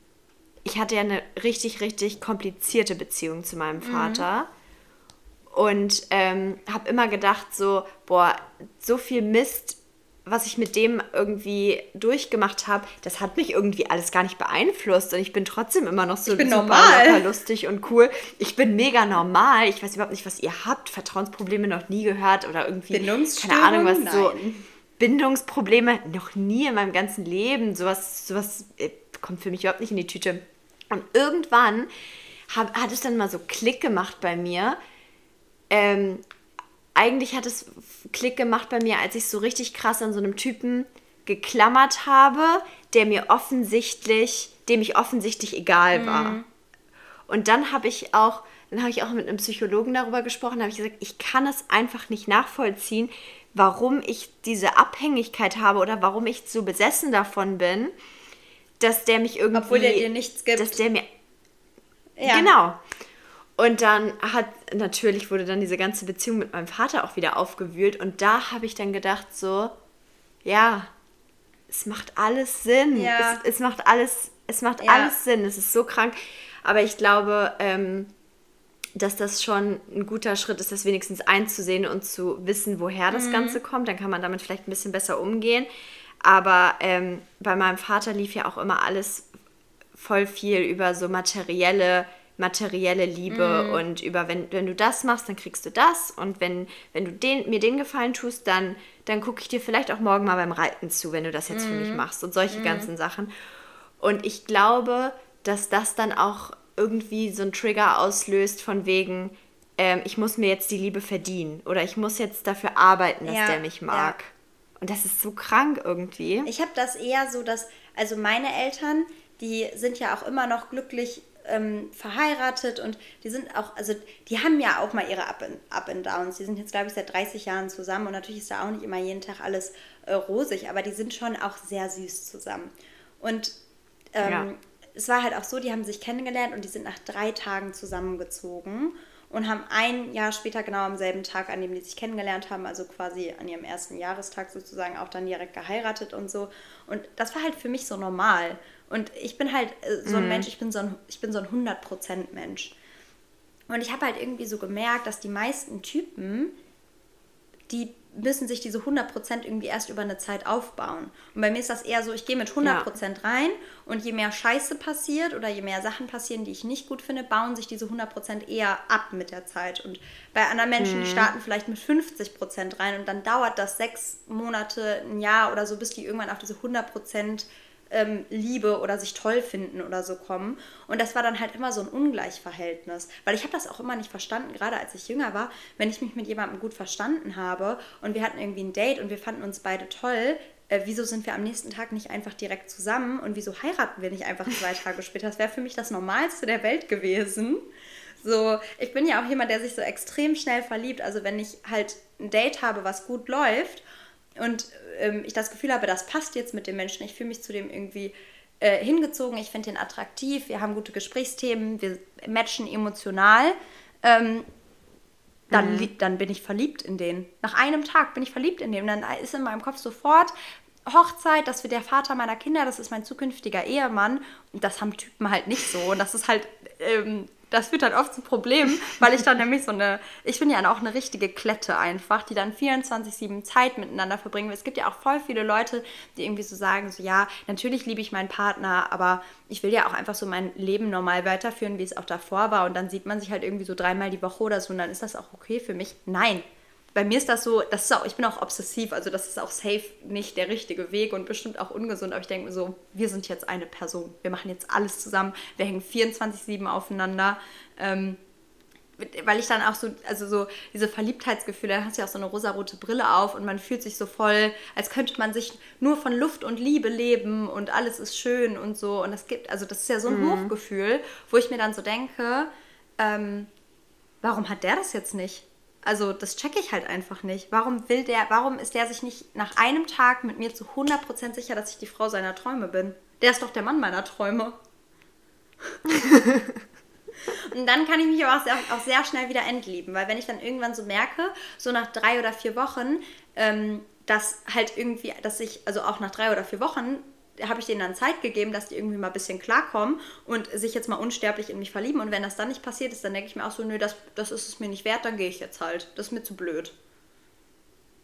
ich hatte ja eine richtig richtig komplizierte Beziehung zu meinem mhm. Vater mhm und ähm, habe immer gedacht, so, boah, so viel Mist, was ich mit dem irgendwie durchgemacht habe, das hat mich irgendwie alles gar nicht beeinflusst und ich bin trotzdem immer noch so ich bin super normal. lustig und cool. Ich bin mega normal. Ich weiß überhaupt nicht, was ihr habt. Vertrauensprobleme noch nie gehört oder irgendwie keine Ahnung, was Nein. so Bindungsprobleme noch nie in meinem ganzen Leben. Sowas, sowas äh, kommt für mich überhaupt nicht in die Tüte. Und irgendwann hab, hat es dann mal so Klick gemacht bei mir ähm, eigentlich hat es Klick gemacht bei mir, als ich so richtig krass an so einem Typen geklammert habe, der mir offensichtlich, dem ich offensichtlich egal war. Mhm. Und dann habe ich auch, dann habe ich auch mit einem Psychologen darüber gesprochen, habe ich gesagt, ich kann es einfach nicht nachvollziehen, warum ich diese Abhängigkeit habe oder warum ich so besessen davon bin, dass der mich irgendwie, obwohl der dir nichts gibt, dass der mir ja. genau und dann hat, natürlich wurde dann diese ganze Beziehung mit meinem Vater auch wieder aufgewühlt. Und da habe ich dann gedacht, so, ja, es macht alles Sinn. Ja. Es, es macht alles, es macht ja. alles Sinn. Es ist so krank. Aber ich glaube, ähm, dass das schon ein guter Schritt ist, das wenigstens einzusehen und zu wissen, woher das mhm. Ganze kommt. Dann kann man damit vielleicht ein bisschen besser umgehen. Aber ähm, bei meinem Vater lief ja auch immer alles voll viel über so materielle materielle Liebe Mhm. und über wenn, wenn du das machst, dann kriegst du das und wenn, wenn du den, mir den Gefallen tust, dann, dann gucke ich dir vielleicht auch morgen mal beim Reiten zu, wenn du das jetzt für mich Mhm. machst und solche ganzen Sachen. Und ich glaube, dass das dann auch irgendwie so einen Trigger auslöst von wegen, ähm, ich muss mir jetzt die Liebe verdienen oder ich muss jetzt dafür arbeiten, dass Ja, der mich ja. mag. Und das ist so krank irgendwie. Ich habe das eher so, dass, also meine Eltern, die sind ja auch immer noch glücklich ähm, verheiratet und die sind auch, also die haben ja auch mal ihre Up and, Up and Downs. Die sind jetzt, glaube ich, seit 30 Jahren zusammen und natürlich ist da auch nicht immer jeden Tag alles äh, rosig, aber die sind schon auch sehr süß zusammen. Und ähm, Ja. es war halt auch so, die haben sich kennengelernt und die sind nach drei Tagen zusammengezogen und haben ein Jahr später, genau am selben Tag, an dem die sich kennengelernt haben, also quasi an ihrem ersten Jahrestag sozusagen auch dann direkt geheiratet und so. Und das war halt für mich so normal. Und ich bin halt äh, so ein Mensch, ich bin so ein, ich bin so ein 100% Mensch. Und ich habe halt irgendwie so gemerkt, dass die meisten Typen, die müssen sich diese 100% irgendwie erst über eine Zeit aufbauen. Und bei mir ist das eher so, ich gehe mit 100% rein und je mehr Scheiße passiert oder je mehr Sachen passieren, die ich nicht gut finde, bauen sich diese 100% eher ab mit der Zeit. Und bei anderen Menschen, die starten vielleicht mit 50% rein und dann dauert das sechs Monate, ein Jahr oder so, bis die irgendwann auf diese 100% ähm, Liebe oder sich toll finden oder so kommen. Und das war dann halt immer so ein Ungleichverhältnis. Weil ich habe das auch immer nicht verstanden, gerade als ich jünger war, wenn ich mich mit jemandem gut verstanden habe und wir hatten irgendwie ein Date und wir fanden uns beide toll, äh, wieso sind wir am nächsten Tag nicht einfach direkt zusammen und wieso heiraten wir nicht einfach zwei *laughs* Tage später? Das wäre für mich das Normalste der Welt gewesen. So, ich bin ja auch jemand, der sich so extrem schnell verliebt. Also wenn ich halt ein Date habe, was gut läuft und ähm, ich das Gefühl habe, das passt jetzt mit dem Menschen, ich fühle mich zu dem irgendwie äh, hingezogen, ich finde den attraktiv, wir haben gute Gesprächsthemen, wir matchen emotional, ähm, dann, li- dann bin ich verliebt in den. Nach einem Tag bin ich verliebt in den. Und dann ist in meinem Kopf sofort Hochzeit, das wird der Vater meiner Kinder, das ist mein zukünftiger Ehemann. Und das haben Typen halt nicht so. Und das ist halt, ähm, das führt halt oft zu Problemen, weil ich dann nämlich so eine, ich bin ja auch eine richtige Klette einfach, die dann 24-7 Zeit miteinander verbringen. Es gibt ja auch voll viele Leute, die irgendwie so sagen, so ja, natürlich liebe ich meinen Partner, aber ich will ja auch einfach so mein Leben normal weiterführen, wie es auch davor war. Und dann sieht man sich halt irgendwie so dreimal die Woche oder so und dann ist das auch okay für mich. Nein, bei mir ist das so, das ist auch, ich bin auch obsessiv, also das ist auch safe nicht der richtige Weg und bestimmt auch ungesund, aber ich denke mir so, wir sind jetzt eine Person, wir machen jetzt alles zusammen, wir hängen 24-7 aufeinander, ähm, weil ich dann auch so, also so diese Verliebtheitsgefühle, da hast du ja auch so eine rosarote Brille auf und man fühlt sich so voll, als könnte man sich nur von Luft und Liebe leben und alles ist schön und so. Und das gibt, also das ist ja so ein Hochgefühl, wo ich mir dann so denke, ähm, warum hat der das jetzt nicht? Also das checke ich halt einfach nicht. Warum will der, warum ist der sich nicht nach einem Tag mit mir zu 100% sicher, dass ich die Frau seiner Träume bin? Der ist doch der Mann meiner Träume. *laughs* Und dann kann ich mich aber auch sehr, auch sehr schnell wieder entlieben, weil wenn ich dann irgendwann so merke, so nach drei oder vier Wochen, ähm, dass halt irgendwie, dass ich, also auch nach drei oder vier Wochen, habe ich denen dann Zeit gegeben, dass die irgendwie mal ein bisschen klarkommen und sich jetzt mal unsterblich in mich verlieben. Und wenn das dann nicht passiert ist, dann denke ich mir auch so, nö, das, das ist es mir nicht wert, dann gehe ich jetzt halt. Das ist mir zu blöd.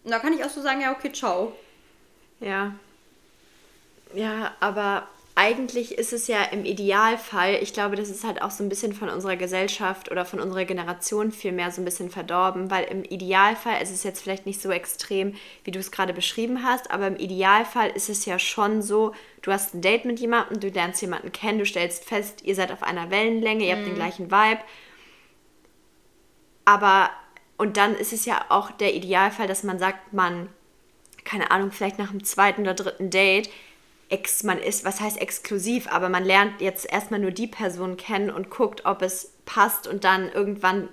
Und da kann ich auch so sagen, ja, okay, ciao. Ja. Ja, aber eigentlich ist es ja im Idealfall, ich glaube, das ist halt auch so ein bisschen von unserer Gesellschaft oder von unserer Generation vielmehr so ein bisschen verdorben, weil im Idealfall es ist es jetzt vielleicht nicht so extrem, wie du es gerade beschrieben hast, aber im Idealfall ist es ja schon so, du hast ein Date mit jemandem, du lernst jemanden kennen, du stellst fest, ihr seid auf einer Wellenlänge, ihr habt den gleichen Vibe, aber und dann ist es ja auch der Idealfall, dass man sagt, man, keine Ahnung, vielleicht nach dem zweiten oder dritten Date, ex, man ist, was heißt exklusiv, aber man lernt jetzt erstmal nur die Person kennen und guckt, ob es passt und dann irgendwann.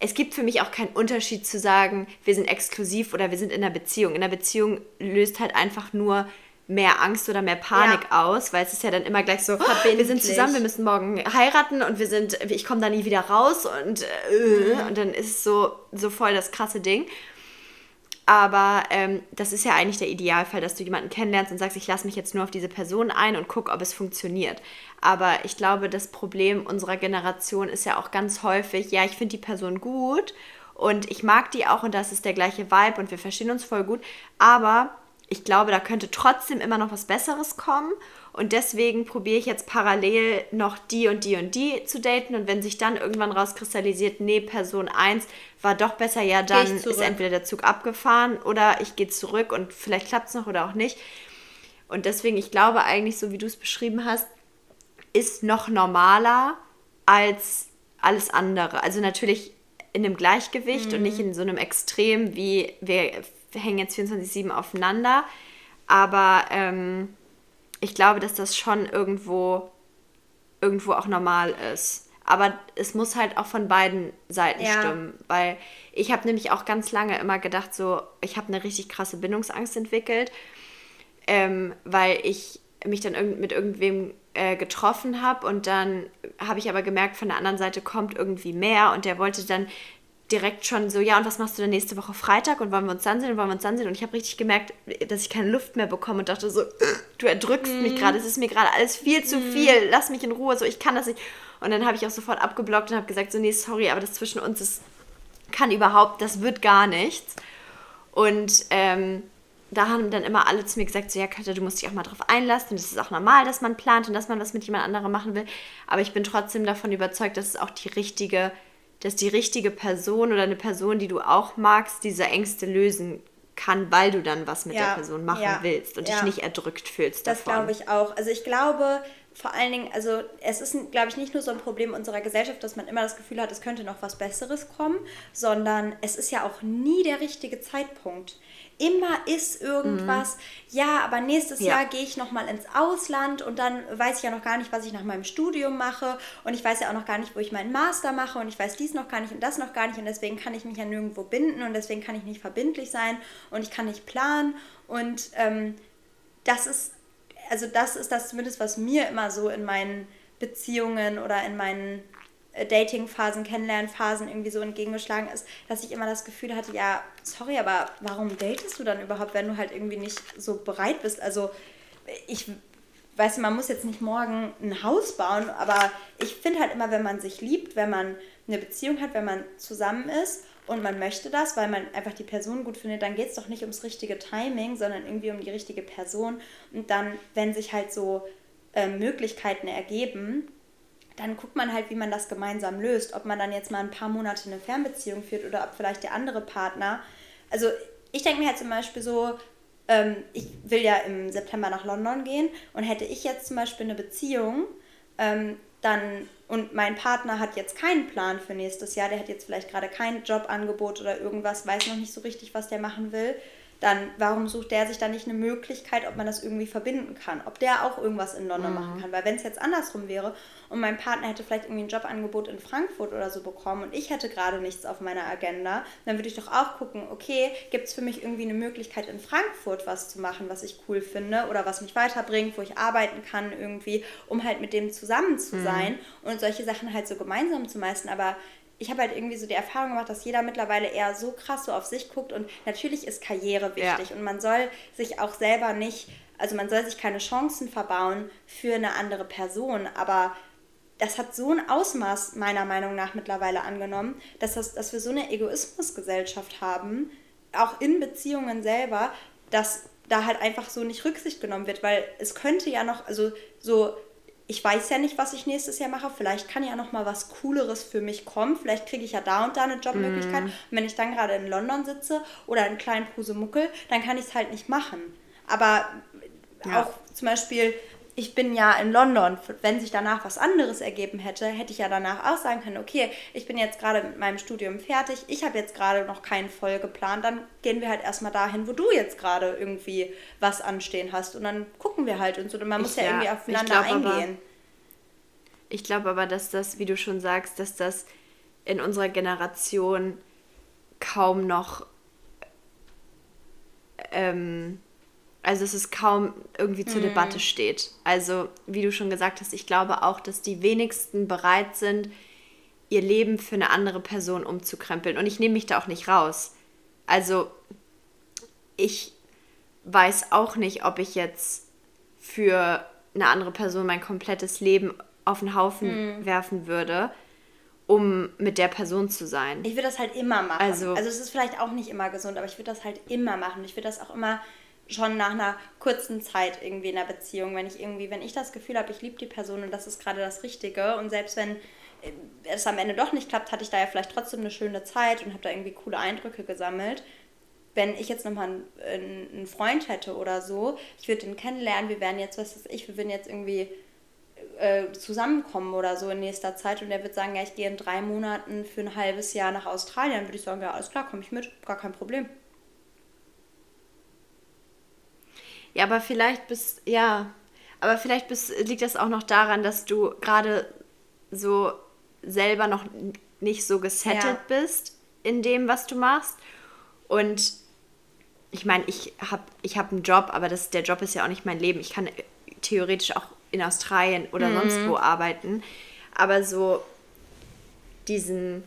Es gibt für mich auch keinen Unterschied zu sagen, wir sind exklusiv oder wir sind in einer Beziehung. In einer Beziehung löst halt einfach nur mehr Angst oder mehr Panik Ja. aus, weil es ist ja dann immer gleich so, wir sind zusammen, wir müssen morgen heiraten und wir sind, ich komme da nie wieder raus und, äh, und dann ist es so, so voll das krasse Ding. Aber ähm, das ist ja eigentlich der Idealfall, dass du jemanden kennenlernst und sagst, ich lasse mich jetzt nur auf diese Person ein und gucke, ob es funktioniert. Aber ich glaube, das Problem unserer Generation ist ja auch ganz häufig, ja, ich finde die Person gut und ich mag die auch und das ist der gleiche Vibe und wir verstehen uns voll gut. Aber ich glaube, da könnte trotzdem immer noch was Besseres kommen. Und deswegen probiere ich jetzt parallel noch die und die und die zu daten. Und wenn sich dann irgendwann rauskristallisiert, nee, Person 1 war doch besser, ja, dann ist entweder der Zug abgefahren oder ich gehe zurück und vielleicht klappt es noch oder auch nicht. Und deswegen, ich glaube eigentlich, so wie du es beschrieben hast, ist noch normaler als alles andere. Also natürlich in einem Gleichgewicht mhm. und nicht in so einem Extrem wie wir hängen jetzt 24-7 aufeinander. Aber ähm, ich glaube, dass das schon irgendwo, irgendwo auch normal ist. Aber es muss halt auch von beiden Seiten ja. stimmen. Weil ich habe nämlich auch ganz lange immer gedacht, so, ich habe eine richtig krasse Bindungsangst entwickelt, ähm, weil ich mich dann mit irgendwem äh, getroffen habe und dann habe ich aber gemerkt, von der anderen Seite kommt irgendwie mehr und der wollte dann direkt schon so, ja, und was machst du denn nächste Woche Freitag und wollen wir uns dann sehen und wollen wir uns dann sehen? Und ich habe richtig gemerkt, dass ich keine Luft mehr bekomme und dachte so, du erdrückst mm. mich mhm. gerade, es ist mir gerade alles viel zu mm. viel, lass mich in Ruhe, so, ich kann das nicht. Und dann habe ich auch sofort abgeblockt und habe gesagt, so, nee, sorry, aber das zwischen uns ist, kann überhaupt, das wird gar nichts. Und ähm, da haben dann immer alle zu mir gesagt, so, ja, Katja, du musst dich auch mal drauf einlassen und es ist auch normal, dass man plant und dass man was mit jemand anderem machen will. Aber ich bin trotzdem davon überzeugt, dass es auch die richtige dass die richtige Person oder eine Person, die du auch magst, diese Ängste lösen kann, weil du dann was mit ja, der Person machen ja, willst und ja. dich nicht erdrückt fühlst. Das glaube ich auch. Also ich glaube vor allen Dingen, also es ist, glaube ich, nicht nur so ein Problem unserer Gesellschaft, dass man immer das Gefühl hat, es könnte noch was Besseres kommen, sondern es ist ja auch nie der richtige Zeitpunkt. Immer ist irgendwas, mhm. ja, aber nächstes ja. Jahr gehe ich nochmal ins Ausland und dann weiß ich ja noch gar nicht, was ich nach meinem Studium mache. Und ich weiß ja auch noch gar nicht, wo ich meinen Master mache. Und ich weiß dies noch gar nicht und das noch gar nicht. Und deswegen kann ich mich ja nirgendwo binden und deswegen kann ich nicht verbindlich sein und ich kann nicht planen. Und ähm, das ist, also das ist das zumindest, was mir immer so in meinen Beziehungen oder in meinen Dating-Phasen, Kennenlernphasen irgendwie so entgegengeschlagen ist, dass ich immer das Gefühl hatte, ja, sorry, aber warum datest du dann überhaupt, wenn du halt irgendwie nicht so bereit bist? Also ich weiß, man muss jetzt nicht morgen ein Haus bauen, aber ich finde halt immer, wenn man sich liebt, wenn man eine Beziehung hat, wenn man zusammen ist und man möchte das, weil man einfach die Person gut findet, dann geht es doch nicht ums richtige Timing, sondern irgendwie um die richtige Person. Und dann, wenn sich halt so äh, Möglichkeiten ergeben, dann guckt man halt, wie man das gemeinsam löst. Ob man dann jetzt mal ein paar Monate eine Fernbeziehung führt oder ob vielleicht der andere Partner. Also ich denke mir halt zum Beispiel so, ähm, ich will ja im September nach London gehen und hätte ich jetzt zum Beispiel eine Beziehung, ähm, dann und mein Partner hat jetzt keinen Plan für nächstes Jahr, der hat jetzt vielleicht gerade kein Jobangebot oder irgendwas, weiß noch nicht so richtig, was der machen will, dann warum sucht der sich dann nicht eine Möglichkeit, ob man das irgendwie verbinden kann, ob der auch irgendwas in London mhm. machen kann, weil wenn es jetzt andersrum wäre und mein Partner hätte vielleicht irgendwie ein Jobangebot in Frankfurt oder so bekommen und ich hätte gerade nichts auf meiner Agenda, dann würde ich doch auch gucken, okay, gibt es für mich irgendwie eine Möglichkeit in Frankfurt was zu machen, was ich cool finde oder was mich weiterbringt, wo ich arbeiten kann irgendwie, um halt mit dem zusammen zu mhm. sein mhm. und solche Sachen halt so gemeinsam zu meistern, aber ich habe halt irgendwie so die Erfahrung gemacht, dass jeder mittlerweile eher so krass so auf sich guckt und natürlich ist Karriere wichtig ja. und man soll sich auch selber nicht, also man soll sich keine Chancen verbauen für eine andere Person, aber das hat so ein Ausmaß meiner Meinung nach mittlerweile angenommen, dass, das, dass wir so eine Egoismusgesellschaft haben, auch in Beziehungen selber, dass da halt einfach so nicht Rücksicht genommen wird, weil es könnte ja noch, also so ich weiß ja nicht, was ich nächstes Jahr mache. Vielleicht kann ja noch mal was Cooleres für mich kommen. Vielleicht kriege ich ja da und da eine Jobmöglichkeit. Mm. Und wenn ich dann gerade in London sitze oder in kleinen Pusemuckel, dann kann ich es halt nicht machen. Aber ja. auch zum Beispiel, ich bin ja in London. Wenn sich danach was anderes ergeben hätte, hätte ich ja danach auch sagen können, okay, ich bin jetzt gerade mit meinem Studium fertig. Ich habe jetzt gerade noch keinen voll geplant. Dann gehen wir halt erstmal dahin, wo du jetzt gerade irgendwie was anstehen hast. Und dann gucken wir halt und so. Und man muss ich, ja, irgendwie aufeinander eingehen. Ich glaube aber, dass das, wie du schon sagst, dass das in unserer Generation kaum noch, ähm, also dass es kaum irgendwie zur mhm. Debatte steht. Also wie du schon gesagt hast, ich glaube auch, dass die wenigsten bereit sind, ihr Leben für eine andere Person umzukrempeln. Und ich nehme mich da auch nicht raus. Also ich weiß auch nicht, ob ich jetzt für eine andere Person mein komplettes Leben auf den Haufen mhm. werfen würde, um mit der Person zu sein. Ich würde das halt immer machen. Also, also es ist vielleicht auch nicht immer gesund, aber ich würde das halt immer machen. Ich würde das auch immer schon nach einer kurzen Zeit irgendwie in einer Beziehung, wenn ich irgendwie, wenn ich das Gefühl habe, ich liebe die Person und das ist gerade das Richtige und selbst wenn äh, es am Ende doch nicht klappt, hatte ich da ja vielleicht trotzdem eine schöne Zeit und habe da irgendwie coole Eindrücke gesammelt. Wenn ich jetzt nochmal einen, einen Freund hätte oder so, ich würde den kennenlernen, wir wären jetzt, was weiß ich, wir würden jetzt irgendwie äh, zusammenkommen oder so in nächster Zeit und der wird sagen, ja, ich gehe in drei Monaten für ein halbes Jahr nach Australien, würde ich sagen, ja, alles klar, komme ich mit, gar kein Problem. Ja, aber vielleicht bist, ja, aber vielleicht bist, liegt das auch noch daran, dass du gerade so selber noch nicht so gesettet ja. bist in dem, was du machst. Und ich meine, ich habe ich hab einen Job, aber das, der Job ist ja auch nicht mein Leben. Ich kann theoretisch auch in Australien oder mhm. sonst wo arbeiten. Aber so diesen,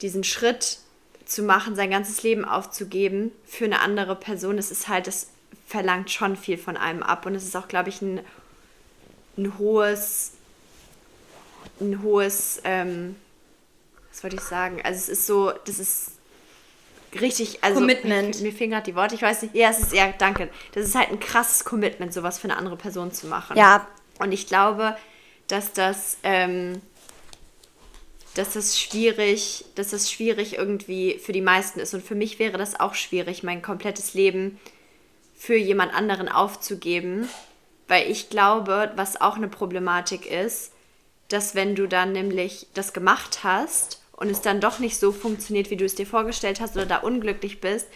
diesen Schritt zu machen, sein ganzes Leben aufzugeben für eine andere Person, das ist halt, das verlangt schon viel von einem ab. Und es ist auch, glaube ich, ein, ein hohes, ein hohes, ähm, was wollte ich sagen? Also es ist so, das ist richtig, also Commitment. Mir, mir fehlen gerade die Worte, ich weiß nicht. Ja, es ist ja, danke. Das ist halt ein krasses Commitment, sowas für eine andere Person zu machen. Ja. Und ich glaube, dass das, ähm, dass das schwierig, dass das schwierig irgendwie für die meisten ist. Und für mich wäre das auch schwierig, mein komplettes Leben für jemand anderen aufzugeben, weil ich glaube, was auch eine Problematik ist, dass wenn du dann nämlich das gemacht hast und es dann doch nicht so funktioniert, wie du es dir vorgestellt hast oder da unglücklich bist,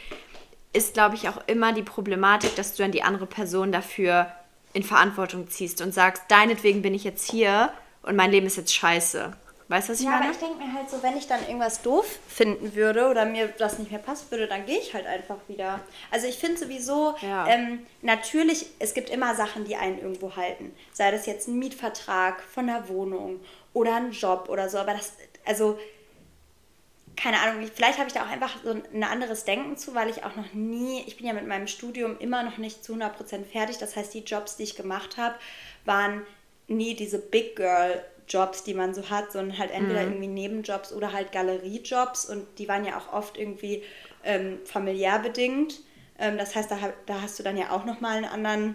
ist, glaube ich, auch immer die Problematik, dass du dann die andere Person dafür in Verantwortung ziehst und sagst, deinetwegen bin ich jetzt hier und mein Leben ist jetzt scheiße. Weißt du, was ich ja, meine? Ja, aber ich denke mir halt so, wenn ich dann irgendwas doof finden würde oder mir das nicht mehr passen würde, dann gehe ich halt einfach wieder. Also ich finde sowieso, ja. ähm, natürlich, es gibt immer Sachen, die einen irgendwo halten. Sei das jetzt ein Mietvertrag von der Wohnung oder ein Job oder so. Aber das, also keine Ahnung, vielleicht habe ich da auch einfach so ein anderes Denken zu, weil ich auch noch nie, ich bin ja mit meinem Studium immer noch nicht zu 100% fertig. Das heißt, die Jobs, die ich gemacht habe, waren nie diese Big Girl Jobs, die man so hat, sondern halt entweder mhm. irgendwie Nebenjobs oder halt Galeriejobs und die waren ja auch oft irgendwie ähm, familiär bedingt. Ähm, das heißt, da, da hast du dann ja auch nochmal einen anderen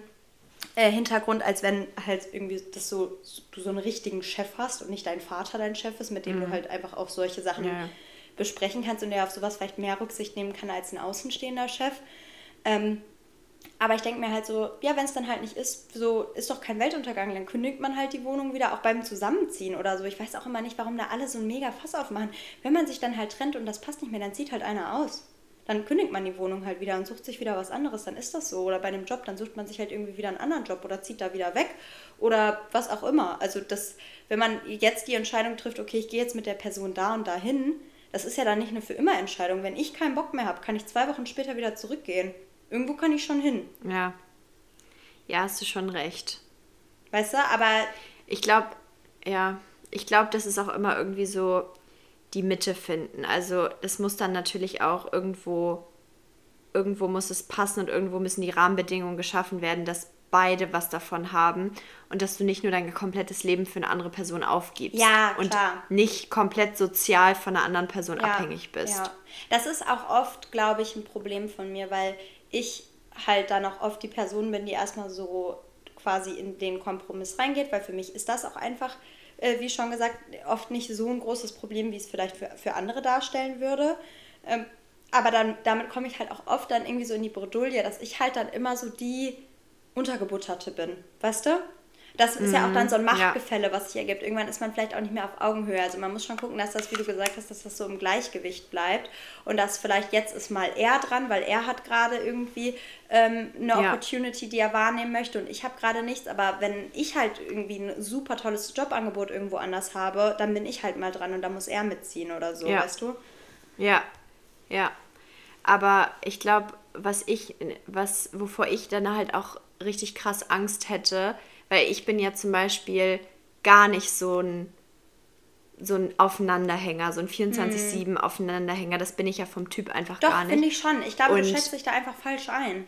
äh, Hintergrund, als wenn halt irgendwie das so, du so einen richtigen Chef hast und nicht dein Vater dein Chef ist, mit dem mhm. du halt einfach auch solche Sachen ja besprechen kannst und der auf sowas vielleicht mehr Rücksicht nehmen kann als ein außenstehender Chef. Ähm, aber ich denke mir halt so, ja, wenn es dann halt nicht ist, so ist doch kein Weltuntergang, dann kündigt man halt die Wohnung wieder, auch beim Zusammenziehen oder so. Ich weiß auch immer nicht, warum da alle so ein mega Fass aufmachen. Wenn man sich dann halt trennt und das passt nicht mehr, dann zieht halt einer aus. Dann kündigt man die Wohnung halt wieder und sucht sich wieder was anderes, dann ist das so. Oder bei einem Job, dann sucht man sich halt irgendwie wieder einen anderen Job oder zieht da wieder weg oder was auch immer. Also das, wenn man jetzt die Entscheidung trifft, okay, ich gehe jetzt mit der Person da und dahin, das ist ja dann nicht eine für immer Entscheidung. Wenn ich keinen Bock mehr habe, kann ich zwei Wochen später wieder zurückgehen. Irgendwo kann ich schon hin. Ja. Ja, hast du schon recht. Weißt du, aber. Ich glaube, ja, ich glaube, das ist auch immer irgendwie so die Mitte finden. Also es muss dann natürlich auch irgendwo, irgendwo muss es passen und irgendwo müssen die Rahmenbedingungen geschaffen werden, dass beide was davon haben und dass du nicht nur dein komplettes Leben für eine andere Person aufgibst ja, und nicht komplett sozial von einer anderen Person ja, abhängig bist. Ja. Das ist auch oft, glaube ich, ein Problem von mir, weil ich halt dann auch oft die Person bin, die erstmal so quasi in den Kompromiss reingeht, weil für mich ist das auch einfach, äh, wie schon gesagt, oft nicht so ein großes Problem, wie es vielleicht für, für andere darstellen würde. Ähm, aber dann, damit komme ich halt auch oft dann irgendwie so in die Bredouille, dass ich halt dann immer so die Untergebutterte bin, weißt du? Das ist mhm, ja auch dann so ein mhm, Machtgefälle, ja. was sich ergibt. Irgendwann ist man vielleicht auch nicht mehr auf Augenhöhe. Also man muss schon gucken, dass das, wie du gesagt hast, dass das so im Gleichgewicht bleibt. Und dass vielleicht jetzt ist mal er dran, weil er hat gerade irgendwie ähm, eine ja. Opportunity, die er wahrnehmen möchte und ich habe gerade nichts. Aber wenn ich halt irgendwie ein super tolles Jobangebot irgendwo anders habe, dann bin ich halt mal dran und da muss er mitziehen oder so, ja. weißt du? Ja, ja. Aber ich glaube, was ich, was, wovor ich dann halt auch richtig krass Angst hätte, weil ich bin ja zum Beispiel gar nicht so ein so ein Aufeinanderhänger, so ein 24-7 hm. Aufeinanderhänger. Das bin ich ja vom Typ einfach Doch, gar nicht. Doch, finde ich schon. Ich glaube, Und du schätzt dich da einfach falsch ein.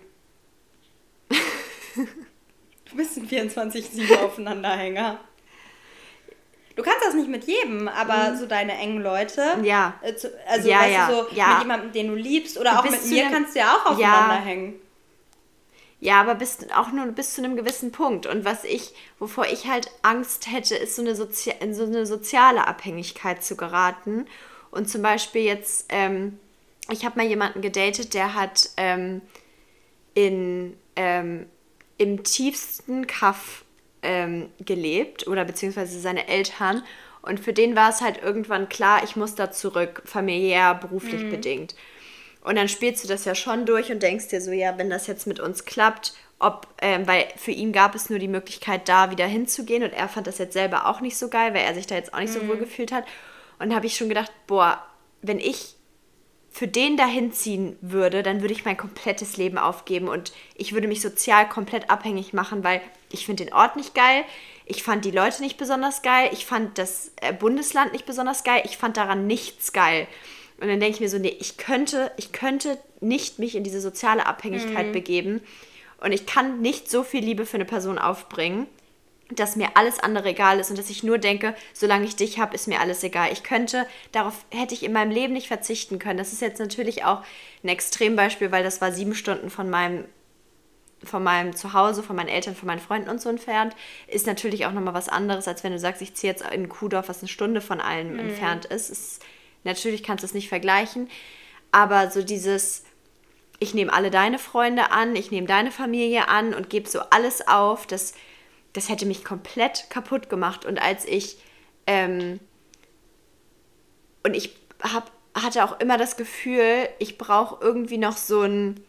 *laughs* du bist ein 24-7 Aufeinanderhänger. Du kannst das nicht mit jedem, aber mhm. so deine engen Leute. Ja. Äh, also, ja, weißt ja. du, so ja. mit jemandem, den du liebst oder du auch mit mir kannst du ja auch aufeinander ja. hängen. Ja, aber bis, auch nur bis zu einem gewissen Punkt. Und was ich, wovor ich halt Angst hätte, ist so eine, Sozi in so eine soziale Abhängigkeit zu geraten. Und zum Beispiel jetzt, ähm, ich habe mal jemanden gedatet, der hat ähm, in, ähm, im tiefsten Kaff ähm, gelebt oder beziehungsweise seine Eltern. Und für den war es halt irgendwann klar, ich muss da zurück, familiär, beruflich mhm. bedingt. Und dann spielst du das ja schon durch und denkst dir so, ja, wenn das jetzt mit uns klappt, ob, ähm, weil für ihn gab es nur die Möglichkeit, da wieder hinzugehen und er fand das jetzt selber auch nicht so geil, weil er sich da jetzt auch nicht mhm. so wohl gefühlt hat. Und habe ich schon gedacht, boah, wenn ich für den dahin ziehen würde, dann würde ich mein komplettes Leben aufgeben und ich würde mich sozial komplett abhängig machen, weil ich finde den Ort nicht geil, ich fand die Leute nicht besonders geil, ich fand das äh, Bundesland nicht besonders geil, ich fand daran nichts geil. Und dann denke ich mir so, nee, ich könnte, ich könnte nicht mich in diese soziale Abhängigkeit mhm. begeben. Und ich kann nicht so viel Liebe für eine Person aufbringen, dass mir alles andere egal ist und dass ich nur denke, solange ich dich habe, ist mir alles egal. Ich könnte, darauf hätte ich in meinem Leben nicht verzichten können. Das ist jetzt natürlich auch ein Extrembeispiel, weil das war sieben Stunden von meinem von meinem Zuhause, von meinen Eltern, von meinen Freunden und so entfernt, ist natürlich auch nochmal was anderes, als wenn du sagst, ich ziehe jetzt in Kuhdorf, was eine Stunde von allem mhm. entfernt ist. ist Natürlich kannst du es nicht vergleichen, aber so dieses, ich nehme alle deine Freunde an, ich nehme deine Familie an und gebe so alles auf, das, das hätte mich komplett kaputt gemacht. Und als ich, ähm, und ich hab, hatte auch immer das Gefühl, ich brauche irgendwie noch so ein,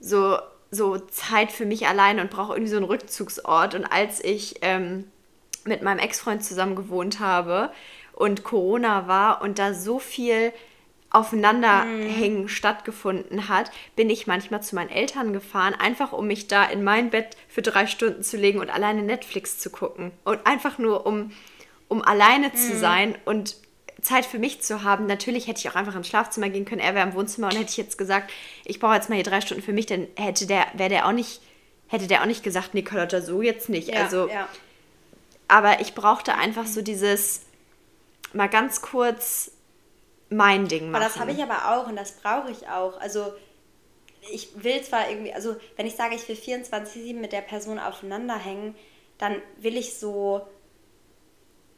so, so Zeit für mich allein und brauche irgendwie so einen Rückzugsort. Und als ich ähm, mit meinem Ex-Freund zusammen gewohnt habe, und Corona war und da so viel Aufeinanderhängen mm. stattgefunden hat, bin ich manchmal zu meinen Eltern gefahren, einfach um mich da in mein Bett für drei Stunden zu legen und alleine Netflix zu gucken. Und einfach nur, um, um alleine zu mhm. sein und Zeit für mich zu haben. Natürlich hätte ich auch einfach ins Schlafzimmer gehen können, er wäre im Wohnzimmer und hätte ich jetzt gesagt, ich brauche jetzt mal hier drei Stunden für mich, dann hätte der, wäre der auch nicht, hätte der auch nicht gesagt, nee, Carlotta, so jetzt nicht. Ja, also, ja. aber ich brauchte einfach so dieses mal ganz kurz mein Ding machen. Aber das habe ich aber auch und das brauche ich auch. Also ich will zwar irgendwie, also wenn ich sage, ich will 24-7 mit der Person aufeinander hängen, dann will ich so,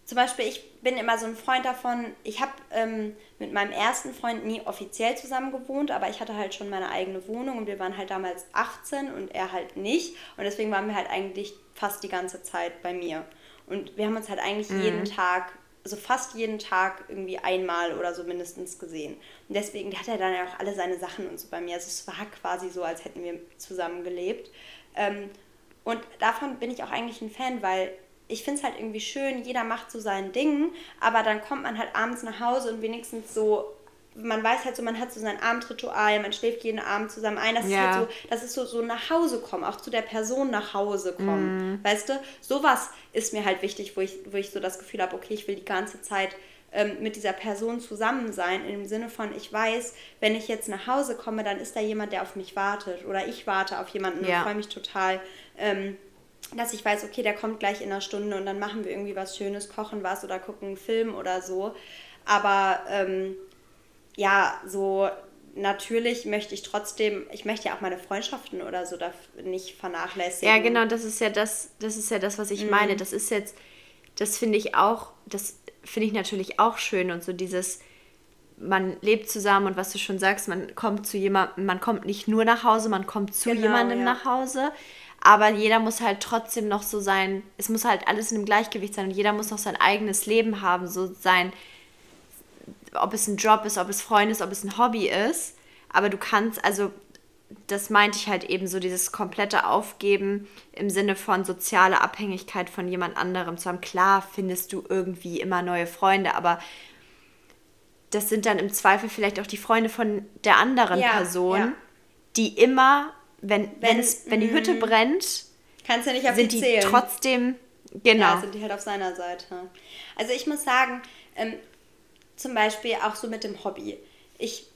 zum Beispiel, ich bin immer so ein Freund davon, ich habe ähm, mit meinem ersten Freund nie offiziell zusammen gewohnt, aber ich hatte halt schon meine eigene Wohnung und wir waren halt damals 18 und er halt nicht und deswegen waren wir halt eigentlich fast die ganze Zeit bei mir. Und wir haben uns halt eigentlich mhm. jeden Tag also fast jeden Tag irgendwie einmal oder so mindestens gesehen. Und deswegen hat er dann ja auch alle seine Sachen und so bei mir. Also es war quasi so, als hätten wir zusammen gelebt. Ähm, und davon bin ich auch eigentlich ein Fan, weil ich finde es halt irgendwie schön, jeder macht so sein Ding, aber dann kommt man halt abends nach Hause und wenigstens so man weiß halt so, man hat so sein Abendritual, man schläft jeden Abend zusammen ein. Das ja. ist halt so, das ist so, so nach Hause kommen, auch zu der Person nach Hause kommen. Mm. Weißt du, sowas ist mir halt wichtig, wo ich, wo ich so das Gefühl habe, okay, ich will die ganze Zeit ähm, mit dieser Person zusammen sein, im Sinne von, ich weiß, wenn ich jetzt nach Hause komme, dann ist da jemand, der auf mich wartet. Oder ich warte auf jemanden ja. und freue mich total. Ähm, dass ich weiß, okay, der kommt gleich in einer Stunde und dann machen wir irgendwie was Schönes, kochen was oder gucken einen Film oder so. Aber ähm, ja, so natürlich möchte ich trotzdem, ich möchte ja auch meine Freundschaften oder so nicht vernachlässigen. Ja, genau, das ist ja das, das ist ja das, was ich mhm. meine. Das ist jetzt, das finde ich auch, das finde ich natürlich auch schön und so dieses, man lebt zusammen und was du schon sagst, man kommt zu jemandem, man kommt nicht nur nach Hause, man kommt zu genau, jemandem ja. nach Hause. Aber jeder muss halt trotzdem noch so sein, es muss halt alles in einem Gleichgewicht sein und jeder muss noch sein eigenes Leben haben, so sein, ob es ein Job ist, ob es Freunde ist, ob es ein Hobby ist. Aber du kannst, also das meinte ich halt eben so, dieses komplette Aufgeben im Sinne von soziale Abhängigkeit von jemand anderem zu haben. Klar findest du irgendwie immer neue Freunde, aber das sind dann im Zweifel vielleicht auch die Freunde von der anderen ja, Person, ja. die immer, wenn, wenn, wenn, es, wenn die Hütte mhm. brennt, Kannst ja nicht auf sind die, die trotzdem, genau. Ja, sind die halt auf seiner Seite. Also ich muss sagen, ähm, zum Beispiel auch so mit dem Hobby. Ich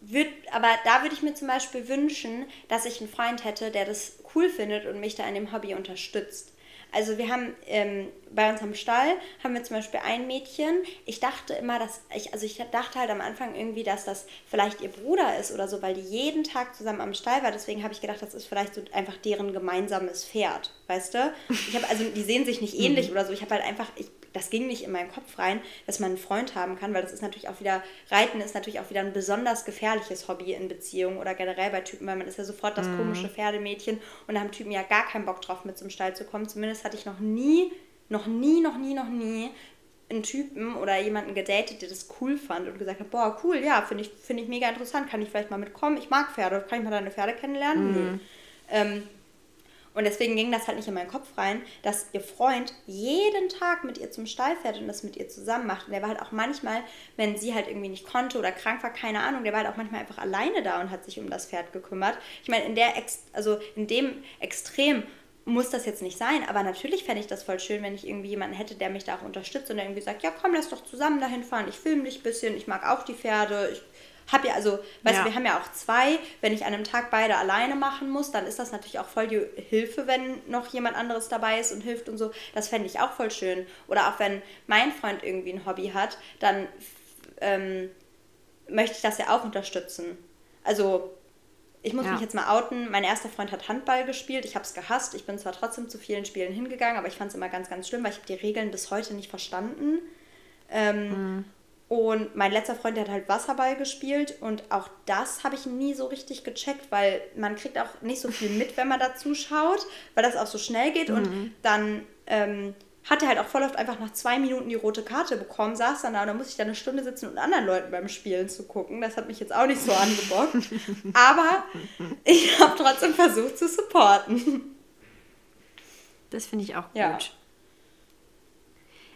würde, aber da würde ich mir zum Beispiel wünschen, dass ich einen Freund hätte, der das cool findet und mich da in dem Hobby unterstützt. Also wir haben ähm, bei uns am Stall haben wir zum Beispiel ein Mädchen. Ich dachte immer, dass ich, also ich dachte halt am Anfang irgendwie, dass das vielleicht ihr Bruder ist oder so, weil die jeden Tag zusammen am Stall war. Deswegen habe ich gedacht, das ist vielleicht so einfach deren gemeinsames Pferd, weißt du? Ich habe also, die sehen sich nicht ähnlich mhm. oder so. Ich habe halt einfach, ich, das ging nicht in meinen Kopf rein, dass man einen Freund haben kann, weil das ist natürlich auch wieder, Reiten ist natürlich auch wieder ein besonders gefährliches Hobby in Beziehungen oder generell bei Typen, weil man ist ja sofort das mhm. komische Pferdemädchen und da haben Typen ja gar keinen Bock drauf, mit zum Stall zu kommen. Zumindest hatte ich noch nie, noch nie, noch nie, noch nie einen Typen oder jemanden gedatet, der das cool fand und gesagt hat, boah, cool, ja, finde ich, find ich mega interessant, kann ich vielleicht mal mitkommen, ich mag Pferde, kann ich mal deine Pferde kennenlernen? Mhm. Ähm, und deswegen ging das halt nicht in meinen Kopf rein, dass ihr Freund jeden Tag mit ihr zum Stall fährt und das mit ihr zusammen macht. Und der war halt auch manchmal, wenn sie halt irgendwie nicht konnte oder krank war, keine Ahnung, der war halt auch manchmal einfach alleine da und hat sich um das Pferd gekümmert. Ich meine, in der Ex also in dem Extrem muss das jetzt nicht sein, aber natürlich fände ich das voll schön, wenn ich irgendwie jemanden hätte, der mich da auch unterstützt und der irgendwie sagt, ja komm, lass doch zusammen dahin fahren, ich filme dich ein bisschen, ich mag auch die Pferde, ich habe ja, also, weißt ja. du, wir haben ja auch zwei. Wenn ich an einem Tag beide alleine machen muss, dann ist das natürlich auch voll die Hilfe, wenn noch jemand anderes dabei ist und hilft und so. Das fände ich auch voll schön. Oder auch wenn mein Freund irgendwie ein Hobby hat, dann ähm, möchte ich das ja auch unterstützen. Also, ich muss ja. mich jetzt mal outen. Mein erster Freund hat Handball gespielt. Ich habe es gehasst. Ich bin zwar trotzdem zu vielen Spielen hingegangen, aber ich fand es immer ganz, ganz schlimm, weil ich habe die Regeln bis heute nicht verstanden. Ähm, mhm. Und mein letzter Freund, der hat halt Wasserball gespielt und auch das habe ich nie so richtig gecheckt, weil man kriegt auch nicht so viel mit, wenn man da zuschaut, weil das auch so schnell geht und mhm. dann ähm, hat er halt auch voll oft einfach nach zwei Minuten die rote Karte bekommen, saß dann da und dann musste ich da eine Stunde sitzen und anderen Leuten beim Spielen zu gucken. Das hat mich jetzt auch nicht so angebockt. *laughs* Aber ich habe trotzdem versucht zu supporten. Das finde ich auch gut. Ja.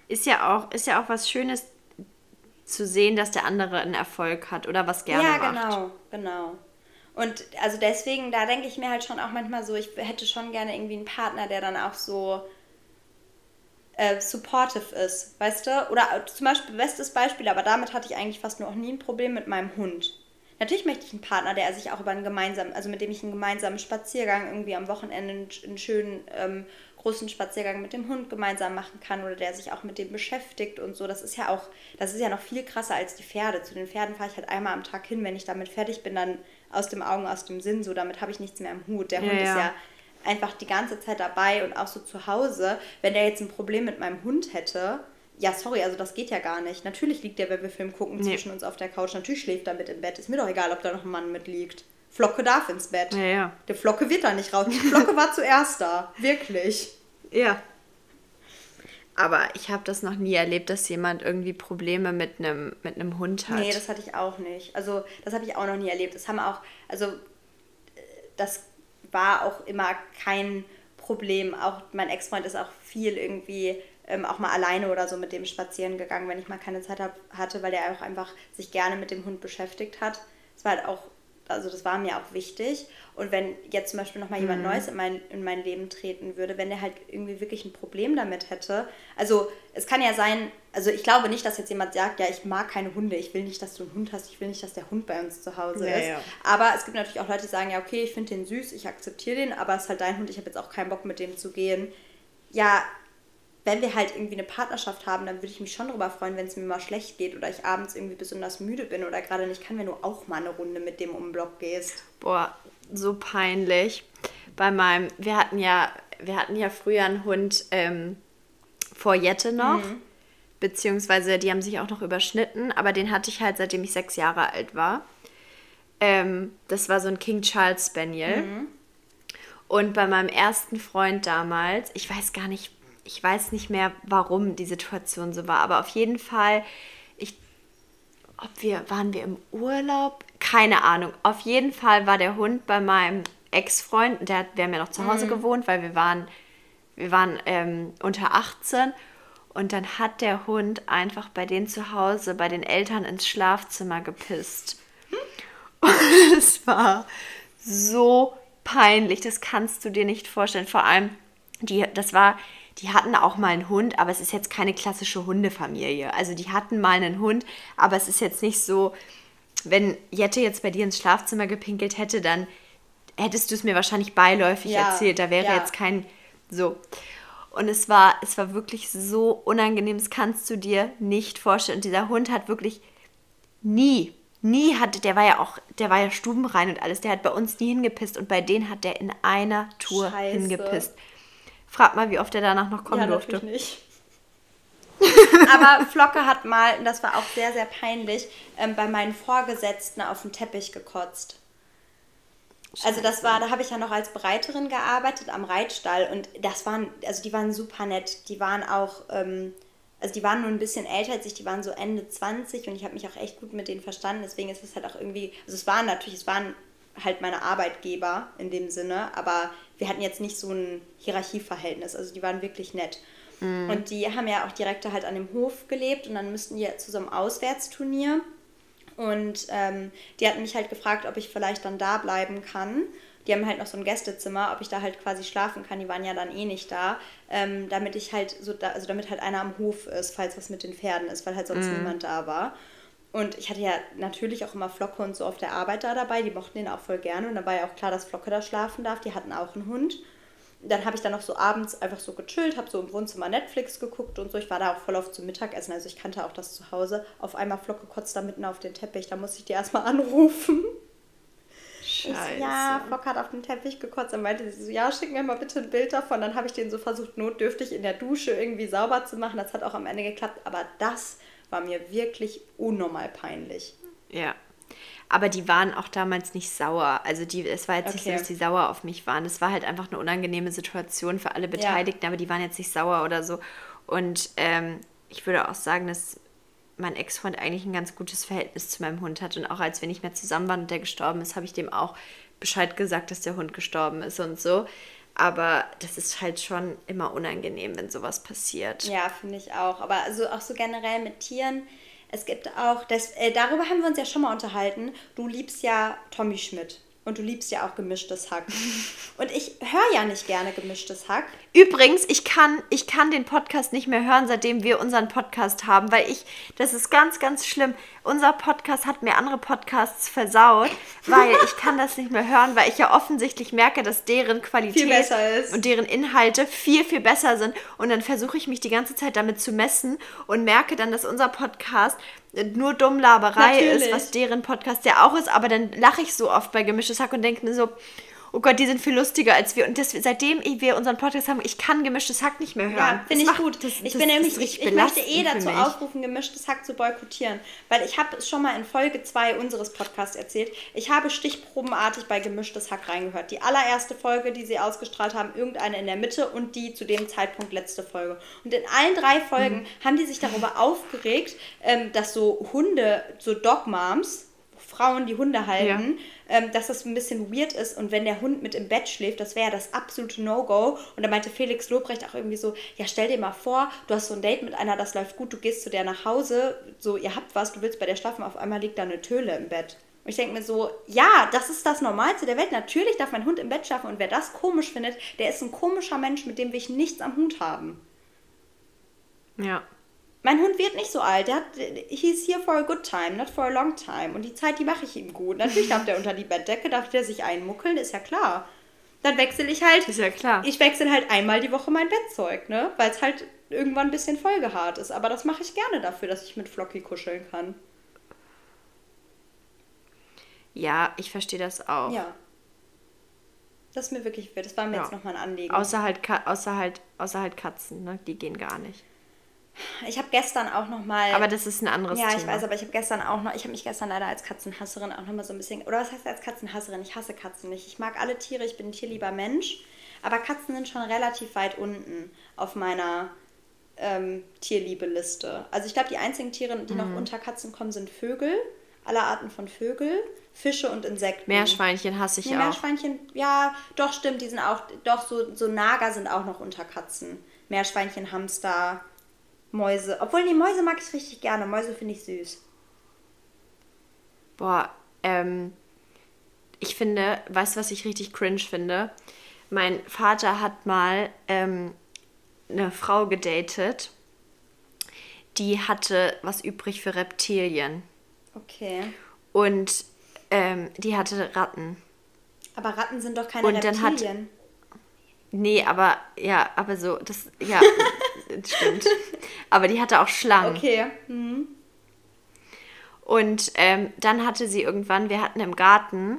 Ist ja auch, ist ja auch was Schönes, zu sehen, dass der andere einen Erfolg hat oder was gerne ja, macht. Ja, genau, genau. Und also deswegen, da denke ich mir halt schon auch manchmal so, ich hätte schon gerne irgendwie einen Partner, der dann auch so äh, supportive ist, weißt du? Oder zum Beispiel, bestes Beispiel, aber damit hatte ich eigentlich fast nur auch nie ein Problem mit meinem Hund. Natürlich möchte ich einen Partner, der sich auch über einen gemeinsamen, also mit dem ich einen gemeinsamen Spaziergang irgendwie am Wochenende einen, einen schönen ähm, großen Spaziergang mit dem Hund gemeinsam machen kann oder der sich auch mit dem beschäftigt und so. Das ist ja auch, das ist ja noch viel krasser als die Pferde. Zu den Pferden fahre ich halt einmal am Tag hin, wenn ich damit fertig bin, dann aus dem Augen, aus dem Sinn, so damit habe ich nichts mehr im Hut. Der ja, Hund ist ja einfach die ganze Zeit dabei und auch so zu Hause. Wenn der jetzt ein Problem mit meinem Hund hätte, ja, sorry, also das geht ja gar nicht. Natürlich liegt der, wenn wir Film gucken, nee. zwischen uns auf der Couch. Natürlich schläft er mit im Bett. Ist mir doch egal, ob da noch ein Mann mitliegt. Flocke darf ins Bett. Ja, ja. Der Flocke wird da nicht raus. Die Flocke war *laughs* zuerst da. Wirklich. Ja. Aber ich habe das noch nie erlebt, dass jemand irgendwie Probleme mit einem mit einem Hund hat. Nee, das hatte ich auch nicht. Also, das habe ich auch noch nie erlebt. Das haben auch, also, das war auch immer kein Problem. Auch mein Ex-Freund ist auch viel irgendwie ähm, auch mal alleine oder so mit dem spazieren gegangen, wenn ich mal keine Zeit hab, hatte, weil der auch einfach sich gerne mit dem Hund beschäftigt hat. Es war halt auch also das war mir auch wichtig. Und wenn jetzt zum Beispiel nochmal jemand mhm. Neues in mein, in mein Leben treten würde, wenn der halt irgendwie wirklich ein Problem damit hätte. Also es kann ja sein, also ich glaube nicht, dass jetzt jemand sagt, ja, ich mag keine Hunde, ich will nicht, dass du einen Hund hast, ich will nicht, dass der Hund bei uns zu Hause ja, ist. Ja. Aber es gibt natürlich auch Leute, die sagen, ja, okay, ich finde den süß, ich akzeptiere den, aber es ist halt dein Hund, ich habe jetzt auch keinen Bock mit dem zu gehen. Ja, wenn wir halt irgendwie eine Partnerschaft haben, dann würde ich mich schon darüber freuen, wenn es mir mal schlecht geht oder ich abends irgendwie besonders müde bin oder gerade nicht kann, wenn du auch mal eine Runde mit dem um den Block gehst. Boah, so peinlich. Bei meinem, wir hatten ja, wir hatten ja früher einen Hund ähm, vor Jette noch. Mhm. Beziehungsweise die haben sich auch noch überschnitten, aber den hatte ich halt seitdem ich sechs Jahre alt war. Ähm, das war so ein King Charles Spaniel. Mhm. Und bei meinem ersten Freund damals, ich weiß gar nicht, ich weiß nicht mehr, warum die Situation so war, aber auf jeden Fall, ich, ob wir, waren wir im Urlaub? Keine Ahnung. Auf jeden Fall war der Hund bei meinem Ex-Freund, der, wir haben ja noch zu Hause mhm. gewohnt, weil wir waren, wir waren ähm, unter 18 und dann hat der Hund einfach bei denen zu Hause, bei den Eltern ins Schlafzimmer gepisst. *laughs* Und es war so peinlich, das kannst du dir nicht vorstellen. Vor allem, die, das war die hatten auch mal einen Hund, aber es ist jetzt keine klassische Hundefamilie. Also die hatten mal einen Hund, aber es ist jetzt nicht so, wenn Jette jetzt bei dir ins Schlafzimmer gepinkelt hätte, dann hättest du es mir wahrscheinlich beiläufig ja, erzählt. Da wäre ja. jetzt kein so. Und es war, es war wirklich so unangenehm, das kannst du dir nicht vorstellen. Und dieser Hund hat wirklich nie, nie hatte, der war ja auch, der war ja stubenrein und alles, der hat bei uns nie hingepisst und bei denen hat der in einer Tour Scheiße. hingepisst. Frag mal, wie oft er danach noch kommen ja, durfte. nicht. *laughs* Aber Flocke hat mal, und das war auch sehr, sehr peinlich, ähm, bei meinen Vorgesetzten auf dem Teppich gekotzt. Scheiße. Also das war, da habe ich ja noch als Bereiterin gearbeitet am Reitstall und das waren, also die waren super nett. Die waren auch, ähm, also die waren nur ein bisschen älter als ich, die waren so Ende 20 und ich habe mich auch echt gut mit denen verstanden. Deswegen ist es halt auch irgendwie, also es waren natürlich, es waren halt meine Arbeitgeber in dem Sinne, aber wir hatten jetzt nicht so ein Hierarchieverhältnis. Also die waren wirklich nett. Mhm. Und die haben ja auch direkt halt an dem Hof gelebt und dann müssten die zu so einem Auswärtsturnier. Und ähm, die hatten mich halt gefragt, ob ich vielleicht dann da bleiben kann. Die haben halt noch so ein Gästezimmer, ob ich da halt quasi schlafen kann. Die waren ja dann eh nicht da, ähm, damit ich halt so, da, also damit halt einer am Hof ist, falls was mit den Pferden ist, weil halt sonst mhm. niemand da war. Und ich hatte ja natürlich auch immer Flocke und so auf der Arbeit da dabei. Die mochten den auch voll gerne. Und da war ja auch klar, dass Flocke da schlafen darf. Die hatten auch einen Hund dann habe ich dann noch so abends einfach so gechillt, habe so im Wohnzimmer Netflix geguckt und so. Ich war da auch voll oft zum Mittagessen, also ich kannte auch das zu Hause. Auf einmal Flocke kotzt da mitten auf den Teppich, da musste ich die erstmal *laughs* anrufen. Scheiße. Ich, ja, Flocke hat auf den Teppich gekotzt. Dann meinte sie so, ja, schick mir mal bitte ein Bild davon. Dann habe ich den so versucht, notdürftig in der Dusche irgendwie sauber zu machen. Das hat auch am Ende geklappt. Aber das war mir wirklich unnormal peinlich. Ja, aber die waren auch damals nicht sauer. Also die, es war jetzt okay. nicht so, dass die sauer auf mich waren. Es war halt einfach eine unangenehme Situation für alle Beteiligten, ja. aber die waren jetzt nicht sauer oder so. Und ähm, ich würde auch sagen, dass mein Ex-Freund eigentlich ein ganz gutes Verhältnis zu meinem Hund hat. Und auch als wir nicht mehr zusammen waren und der gestorben ist, habe ich dem auch Bescheid gesagt, dass der Hund gestorben ist und so. Aber das ist halt schon immer unangenehm, wenn sowas passiert. Ja, finde ich auch. Aber also auch so generell mit Tieren es gibt auch, das, äh, darüber haben wir uns ja schon mal unterhalten. Du liebst ja Tommy Schmidt. Und du liebst ja auch gemischtes Hack. *laughs* Und ich höre ja nicht gerne gemischtes Hack. Übrigens, ich kann, ich kann den Podcast nicht mehr hören, seitdem wir unseren Podcast haben, weil ich, das ist ganz, ganz schlimm. Unser Podcast hat mir andere Podcasts versaut, weil ich kann das nicht mehr hören, weil ich ja offensichtlich merke, dass deren Qualität und deren Inhalte viel, viel besser sind. Und dann versuche ich mich die ganze Zeit damit zu messen und merke dann, dass unser Podcast nur Dummlaberei Natürlich. ist, was deren Podcast ja auch ist, aber dann lache ich so oft bei Gemischtes Hack und denke mir so, oh Gott, die sind viel lustiger als wir. Und das, seitdem wir unseren Podcast haben, ich kann gemischtes Hack nicht mehr hören. Ja, finde ich gut. Das, ich das, bin nämlich, ich, ich möchte eh dazu aufrufen, gemischtes Hack zu boykottieren. Weil ich habe es schon mal in Folge 2 unseres Podcasts erzählt. Ich habe stichprobenartig bei gemischtes Hack reingehört. Die allererste Folge, die sie ausgestrahlt haben, irgendeine in der Mitte und die zu dem Zeitpunkt letzte Folge. Und in allen drei Folgen mhm. haben die sich darüber aufgeregt, ähm, dass so Hunde, so Dogmoms, Frauen, die Hunde halten, ja. ähm, dass das ein bisschen weird ist und wenn der Hund mit im Bett schläft, das wäre ja das absolute No-Go. Und da meinte Felix Lobrecht auch irgendwie so, ja stell dir mal vor, du hast so ein Date mit einer, das läuft gut, du gehst zu der nach Hause, so ihr habt was, du willst bei der schlafen, auf einmal liegt da eine Töle im Bett. Und ich denke mir so, ja, das ist das Normalste der Welt. Natürlich darf mein Hund im Bett schlafen und wer das komisch findet, der ist ein komischer Mensch, mit dem will ich nichts am Hut haben. Ja. Mein Hund wird nicht so alt. Der hat, he's here for a good time, not for a long time. Und die Zeit, die mache ich ihm gut. Natürlich darf der *laughs* unter die Bettdecke, darf der sich einmuckeln, ist ja klar. Dann wechsle ich halt. Ist ja klar. Ich wechsle halt einmal die Woche mein Bettzeug, ne? Weil es halt irgendwann ein bisschen vollgehaart ist. Aber das mache ich gerne dafür, dass ich mit Flocky kuscheln kann. Ja, ich verstehe das auch. Ja. Das ist mir wirklich, das war mir ja. jetzt nochmal ein Anliegen. Außer halt, außer halt, außer halt Katzen, ne? Die gehen gar nicht. Ich habe gestern auch noch mal. Aber das ist ein anderes ja, Thema. Ja, ich weiß, aber ich habe gestern auch noch. Ich habe mich gestern leider als Katzenhasserin auch noch mal so ein bisschen. Oder was heißt als Katzenhasserin? Ich hasse Katzen nicht. Ich mag alle Tiere. Ich bin ein tierlieber Mensch. Aber Katzen sind schon relativ weit unten auf meiner ähm, Tierliebe-Liste. Also ich glaube, die einzigen Tiere, die mhm. noch unter Katzen kommen, sind Vögel. Alle Arten von Vögel. Fische und Insekten. Meerschweinchen hasse ich nee, auch. Meerschweinchen, ja, doch stimmt, die sind auch, doch so, so Nager sind auch noch unter Katzen. Meerschweinchen, Hamster, Mäuse. Obwohl, die Mäuse mag ich richtig gerne. Mäuse finde ich süß. Boah, ähm, ich finde, weißt du, was ich richtig cringe finde? Mein Vater hat mal ähm, eine Frau gedatet, die hatte was übrig für Reptilien. Okay. Und ähm, die hatte Ratten. Aber Ratten sind doch keine Und Reptilien. Dann hat, Nee, aber ja, aber so, das, ja, *laughs* stimmt. Aber die hatte auch Schlangen. Okay. Mhm. Und ähm, dann hatte sie irgendwann, wir hatten im Garten,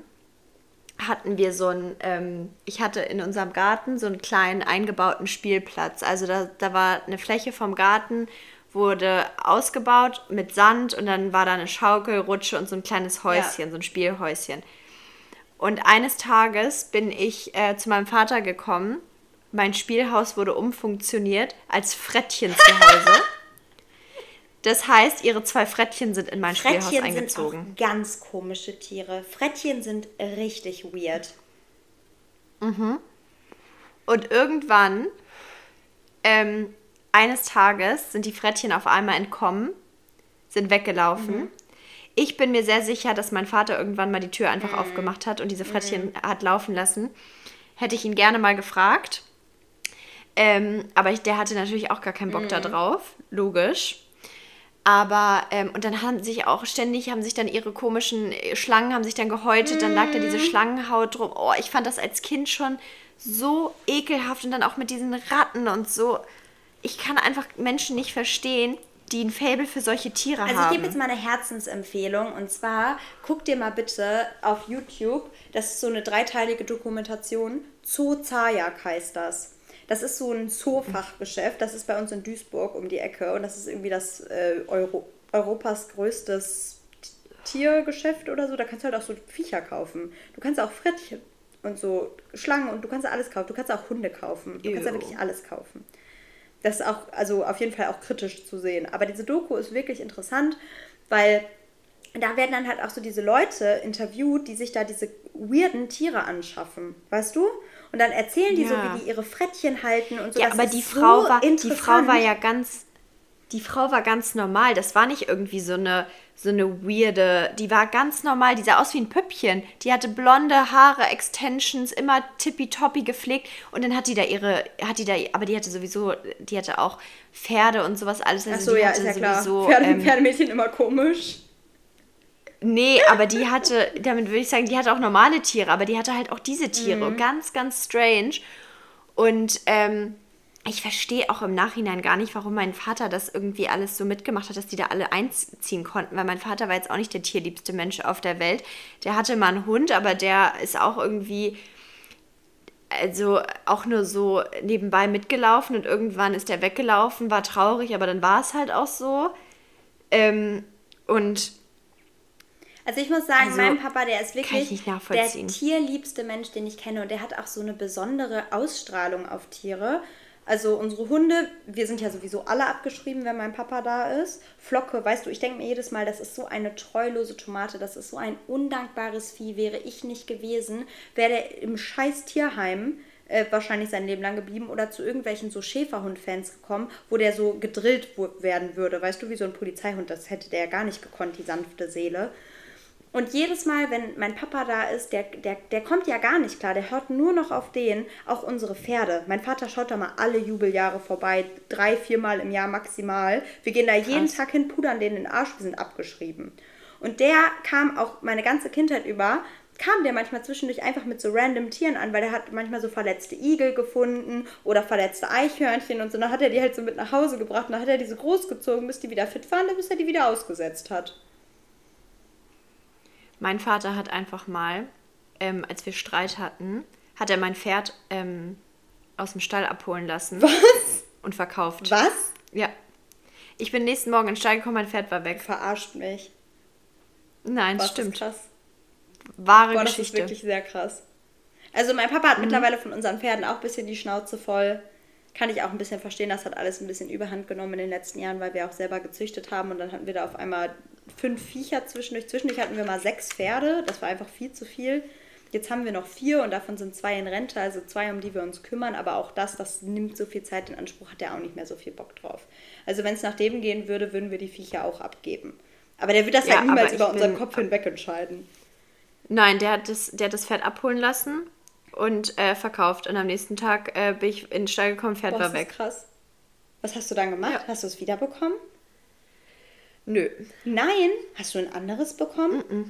hatten wir so ein, ähm, ich hatte in unserem Garten so einen kleinen eingebauten Spielplatz. Also da, da war eine Fläche vom Garten, wurde ausgebaut mit Sand und dann war da eine Schaukel, Rutsche und so ein kleines Häuschen, ja. so ein Spielhäuschen. Und eines Tages bin ich äh, zu meinem Vater gekommen. Mein Spielhaus wurde umfunktioniert als Frettchen zu Hause. Das heißt, ihre zwei Frettchen sind in mein Frettchen Spielhaus eingezogen. Sind auch ganz komische Tiere. Frettchen sind richtig weird. Mhm. Und irgendwann, ähm, eines Tages, sind die Frettchen auf einmal entkommen, sind weggelaufen. Mhm. Ich bin mir sehr sicher, dass mein Vater irgendwann mal die Tür einfach mhm. aufgemacht hat und diese Frettchen mhm. hat laufen lassen. Hätte ich ihn gerne mal gefragt. Ähm, aber ich, der hatte natürlich auch gar keinen Bock da mhm. drauf. Logisch. Aber, ähm, und dann haben sich auch ständig, haben sich dann ihre komischen äh, Schlangen, haben sich dann gehäutet, mm. dann lag da diese mhm. Schlangenhaut drum. Oh, ich fand das als Kind schon so ekelhaft und dann auch mit diesen Ratten und so. Ich kann einfach Menschen nicht verstehen, die ein Faible für solche Tiere also haben. Also ich gebe jetzt mal eine Herzensempfehlung und zwar guck dir mal bitte auf YouTube, das ist so eine dreiteilige Dokumentation, Zoo Zayak heißt das. Das ist so ein Zoofachgeschäft. Das ist bei uns in Duisburg um die Ecke und das ist irgendwie das äh, Euro Europas größtes Tiergeschäft oder so. Da kannst du halt auch so Viecher kaufen. Du kannst auch Frettchen und so Schlangen und du kannst alles kaufen. Du kannst auch Hunde kaufen. Du Ew. kannst ja wirklich alles kaufen. Das ist auch, also auf jeden Fall auch kritisch zu sehen. Aber diese Doku ist wirklich interessant, weil da werden dann halt auch so diese Leute interviewt, die sich da diese weirden Tiere anschaffen. Weißt du? Und dann erzählen die ja. so, wie die ihre Frettchen halten und so. Ja, aber die Frau, so war, die Frau war ja ganz, die Frau war ganz normal. Das war nicht irgendwie so eine, so eine weirde, die war ganz normal, die sah aus wie ein Püppchen. Die hatte blonde Haare, Extensions, immer tippitoppi gepflegt und dann hat die da ihre, hat die da, aber die hatte sowieso, die hatte auch Pferde und sowas alles. Also Ach so, ja, ist ja klar. Pferde, ähm, Pferdemädchen immer komisch. Nee, aber die hatte, damit würde ich sagen, die hatte auch normale Tiere, aber die hatte halt auch diese Tiere. Mhm. Ganz, ganz strange. Und ähm, ich verstehe auch im Nachhinein gar nicht, warum mein Vater das irgendwie alles so mitgemacht hat, dass die da alle einziehen konnten. Weil mein Vater war jetzt auch nicht der tierliebste Mensch auf der Welt. Der hatte mal einen Hund, aber der ist auch irgendwie also auch nur so nebenbei mitgelaufen und irgendwann ist der weggelaufen, war traurig, aber dann war es halt auch so. Ähm, und also ich muss sagen, also, mein Papa, der ist wirklich der tierliebste Mensch, den ich kenne. Und der hat auch so eine besondere Ausstrahlung auf Tiere. Also unsere Hunde, wir sind ja sowieso alle abgeschrieben, wenn mein Papa da ist. Flocke, weißt du, ich denke mir jedes Mal, das ist so eine treulose Tomate, das ist so ein undankbares Vieh. Wäre ich nicht gewesen, wäre der im scheiß Tierheim äh, wahrscheinlich sein Leben lang geblieben oder zu irgendwelchen so Schäferhund-Fans gekommen, wo der so gedrillt werden würde. Weißt du, wie so ein Polizeihund, das hätte der ja gar nicht gekonnt, die sanfte Seele. Und jedes Mal, wenn mein Papa da ist, der, der, der kommt ja gar nicht klar, der hört nur noch auf den, auch unsere Pferde. Mein Vater schaut da mal alle Jubeljahre vorbei, drei, viermal im Jahr maximal. Wir gehen da Krass. jeden Tag hin, pudern den in den Arsch, wir sind abgeschrieben. Und der kam auch meine ganze Kindheit über, kam der manchmal zwischendurch einfach mit so random Tieren an, weil der hat manchmal so verletzte Igel gefunden oder verletzte Eichhörnchen und so. Dann hat er die halt so mit nach Hause gebracht und dann hat er die so großgezogen, bis die wieder fit waren, bis er die wieder ausgesetzt hat. Mein Vater hat einfach mal, ähm, als wir Streit hatten, hat er mein Pferd ähm, aus dem Stall abholen lassen. Was? Und verkauft. Was? Ja. Ich bin nächsten Morgen in den Stall gekommen, mein Pferd war weg. Verarscht mich. Nein, das stimmt. Das ist krass. Wahre Boah, Geschichte. Das ist wirklich sehr krass. Also mein Papa hat mhm. mittlerweile von unseren Pferden auch ein bisschen die Schnauze voll. Kann ich auch ein bisschen verstehen, das hat alles ein bisschen überhand genommen in den letzten Jahren, weil wir auch selber gezüchtet haben und dann hatten wir da auf einmal fünf Viecher zwischendurch. Zwischendurch hatten wir mal sechs Pferde, das war einfach viel zu viel. Jetzt haben wir noch vier und davon sind zwei in Rente, also zwei, um die wir uns kümmern. Aber auch das, das nimmt so viel Zeit in Anspruch, hat der auch nicht mehr so viel Bock drauf. Also wenn es nach dem gehen würde, würden wir die Viecher auch abgeben. Aber der wird das ja, halt niemals über unseren Kopf hinweg entscheiden. Nein, der hat das, der hat das Pferd abholen lassen und äh, verkauft. Und am nächsten Tag äh, bin ich in den Stall gekommen, Pferd Boah, war weg. krass. Was hast du dann gemacht? Ja. Hast du es wiederbekommen? Nö. Nein? Hast du ein anderes bekommen? Mm -mm.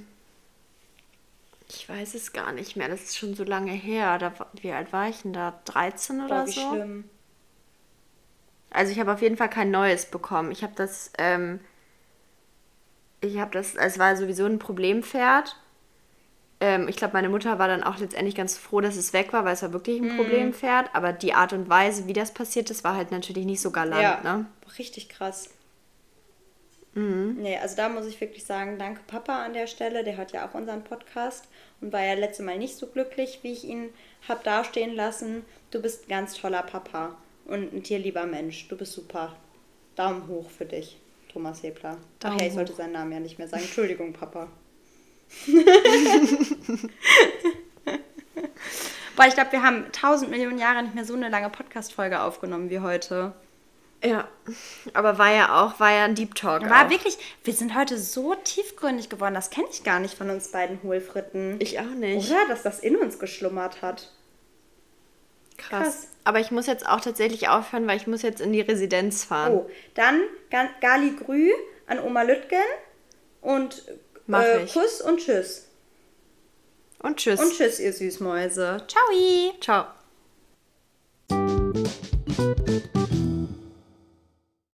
Ich weiß es gar nicht mehr. Das ist schon so lange her. Da, wie alt war ich denn da? 13 oder Oh, wie so? schlimm. Also ich habe auf jeden Fall kein neues bekommen. Ich habe das, ähm, ich habe das, es war sowieso ein Problempferd. Ähm, ich glaube, meine Mutter war dann auch letztendlich ganz froh, dass es weg war, weil es war wirklich ein Problempferd. Aber die Art und Weise, wie das passiert ist, war halt natürlich nicht so galant, Ja, ne? richtig krass. Nee, also da muss ich wirklich sagen, danke Papa an der Stelle. Der hört ja auch unseren Podcast und war ja letztes Mal nicht so glücklich, wie ich ihn habe dastehen lassen. Du bist ein ganz toller Papa und ein tierlieber Mensch. Du bist super. Daumen hoch für dich, Thomas Hebler. Ach Daumen ja, ich hoch. sollte seinen Namen ja nicht mehr sagen. Entschuldigung, Papa. *laughs* Boah, ich glaube, wir haben tausend Millionen Jahre nicht mehr so eine lange Podcast-Folge aufgenommen wie heute. Ja. Aber war ja auch, war ja ein Deep Talk. War auch. wirklich, wir sind heute so tiefgründig geworden, das kenne ich gar nicht von uns beiden Hohlfritten. Ich auch nicht. Oder? Dass das in uns geschlummert hat. Krass. Krass. Aber ich muss jetzt auch tatsächlich aufhören, weil ich muss jetzt in die Residenz fahren. Oh, dann Ga- Gali Grü an Oma Lütgen und Mach äh, ich. Kuss und Tschüss. Und tschüss. Und Tschüss, ihr Süßmäuse. Ciao. Ciao.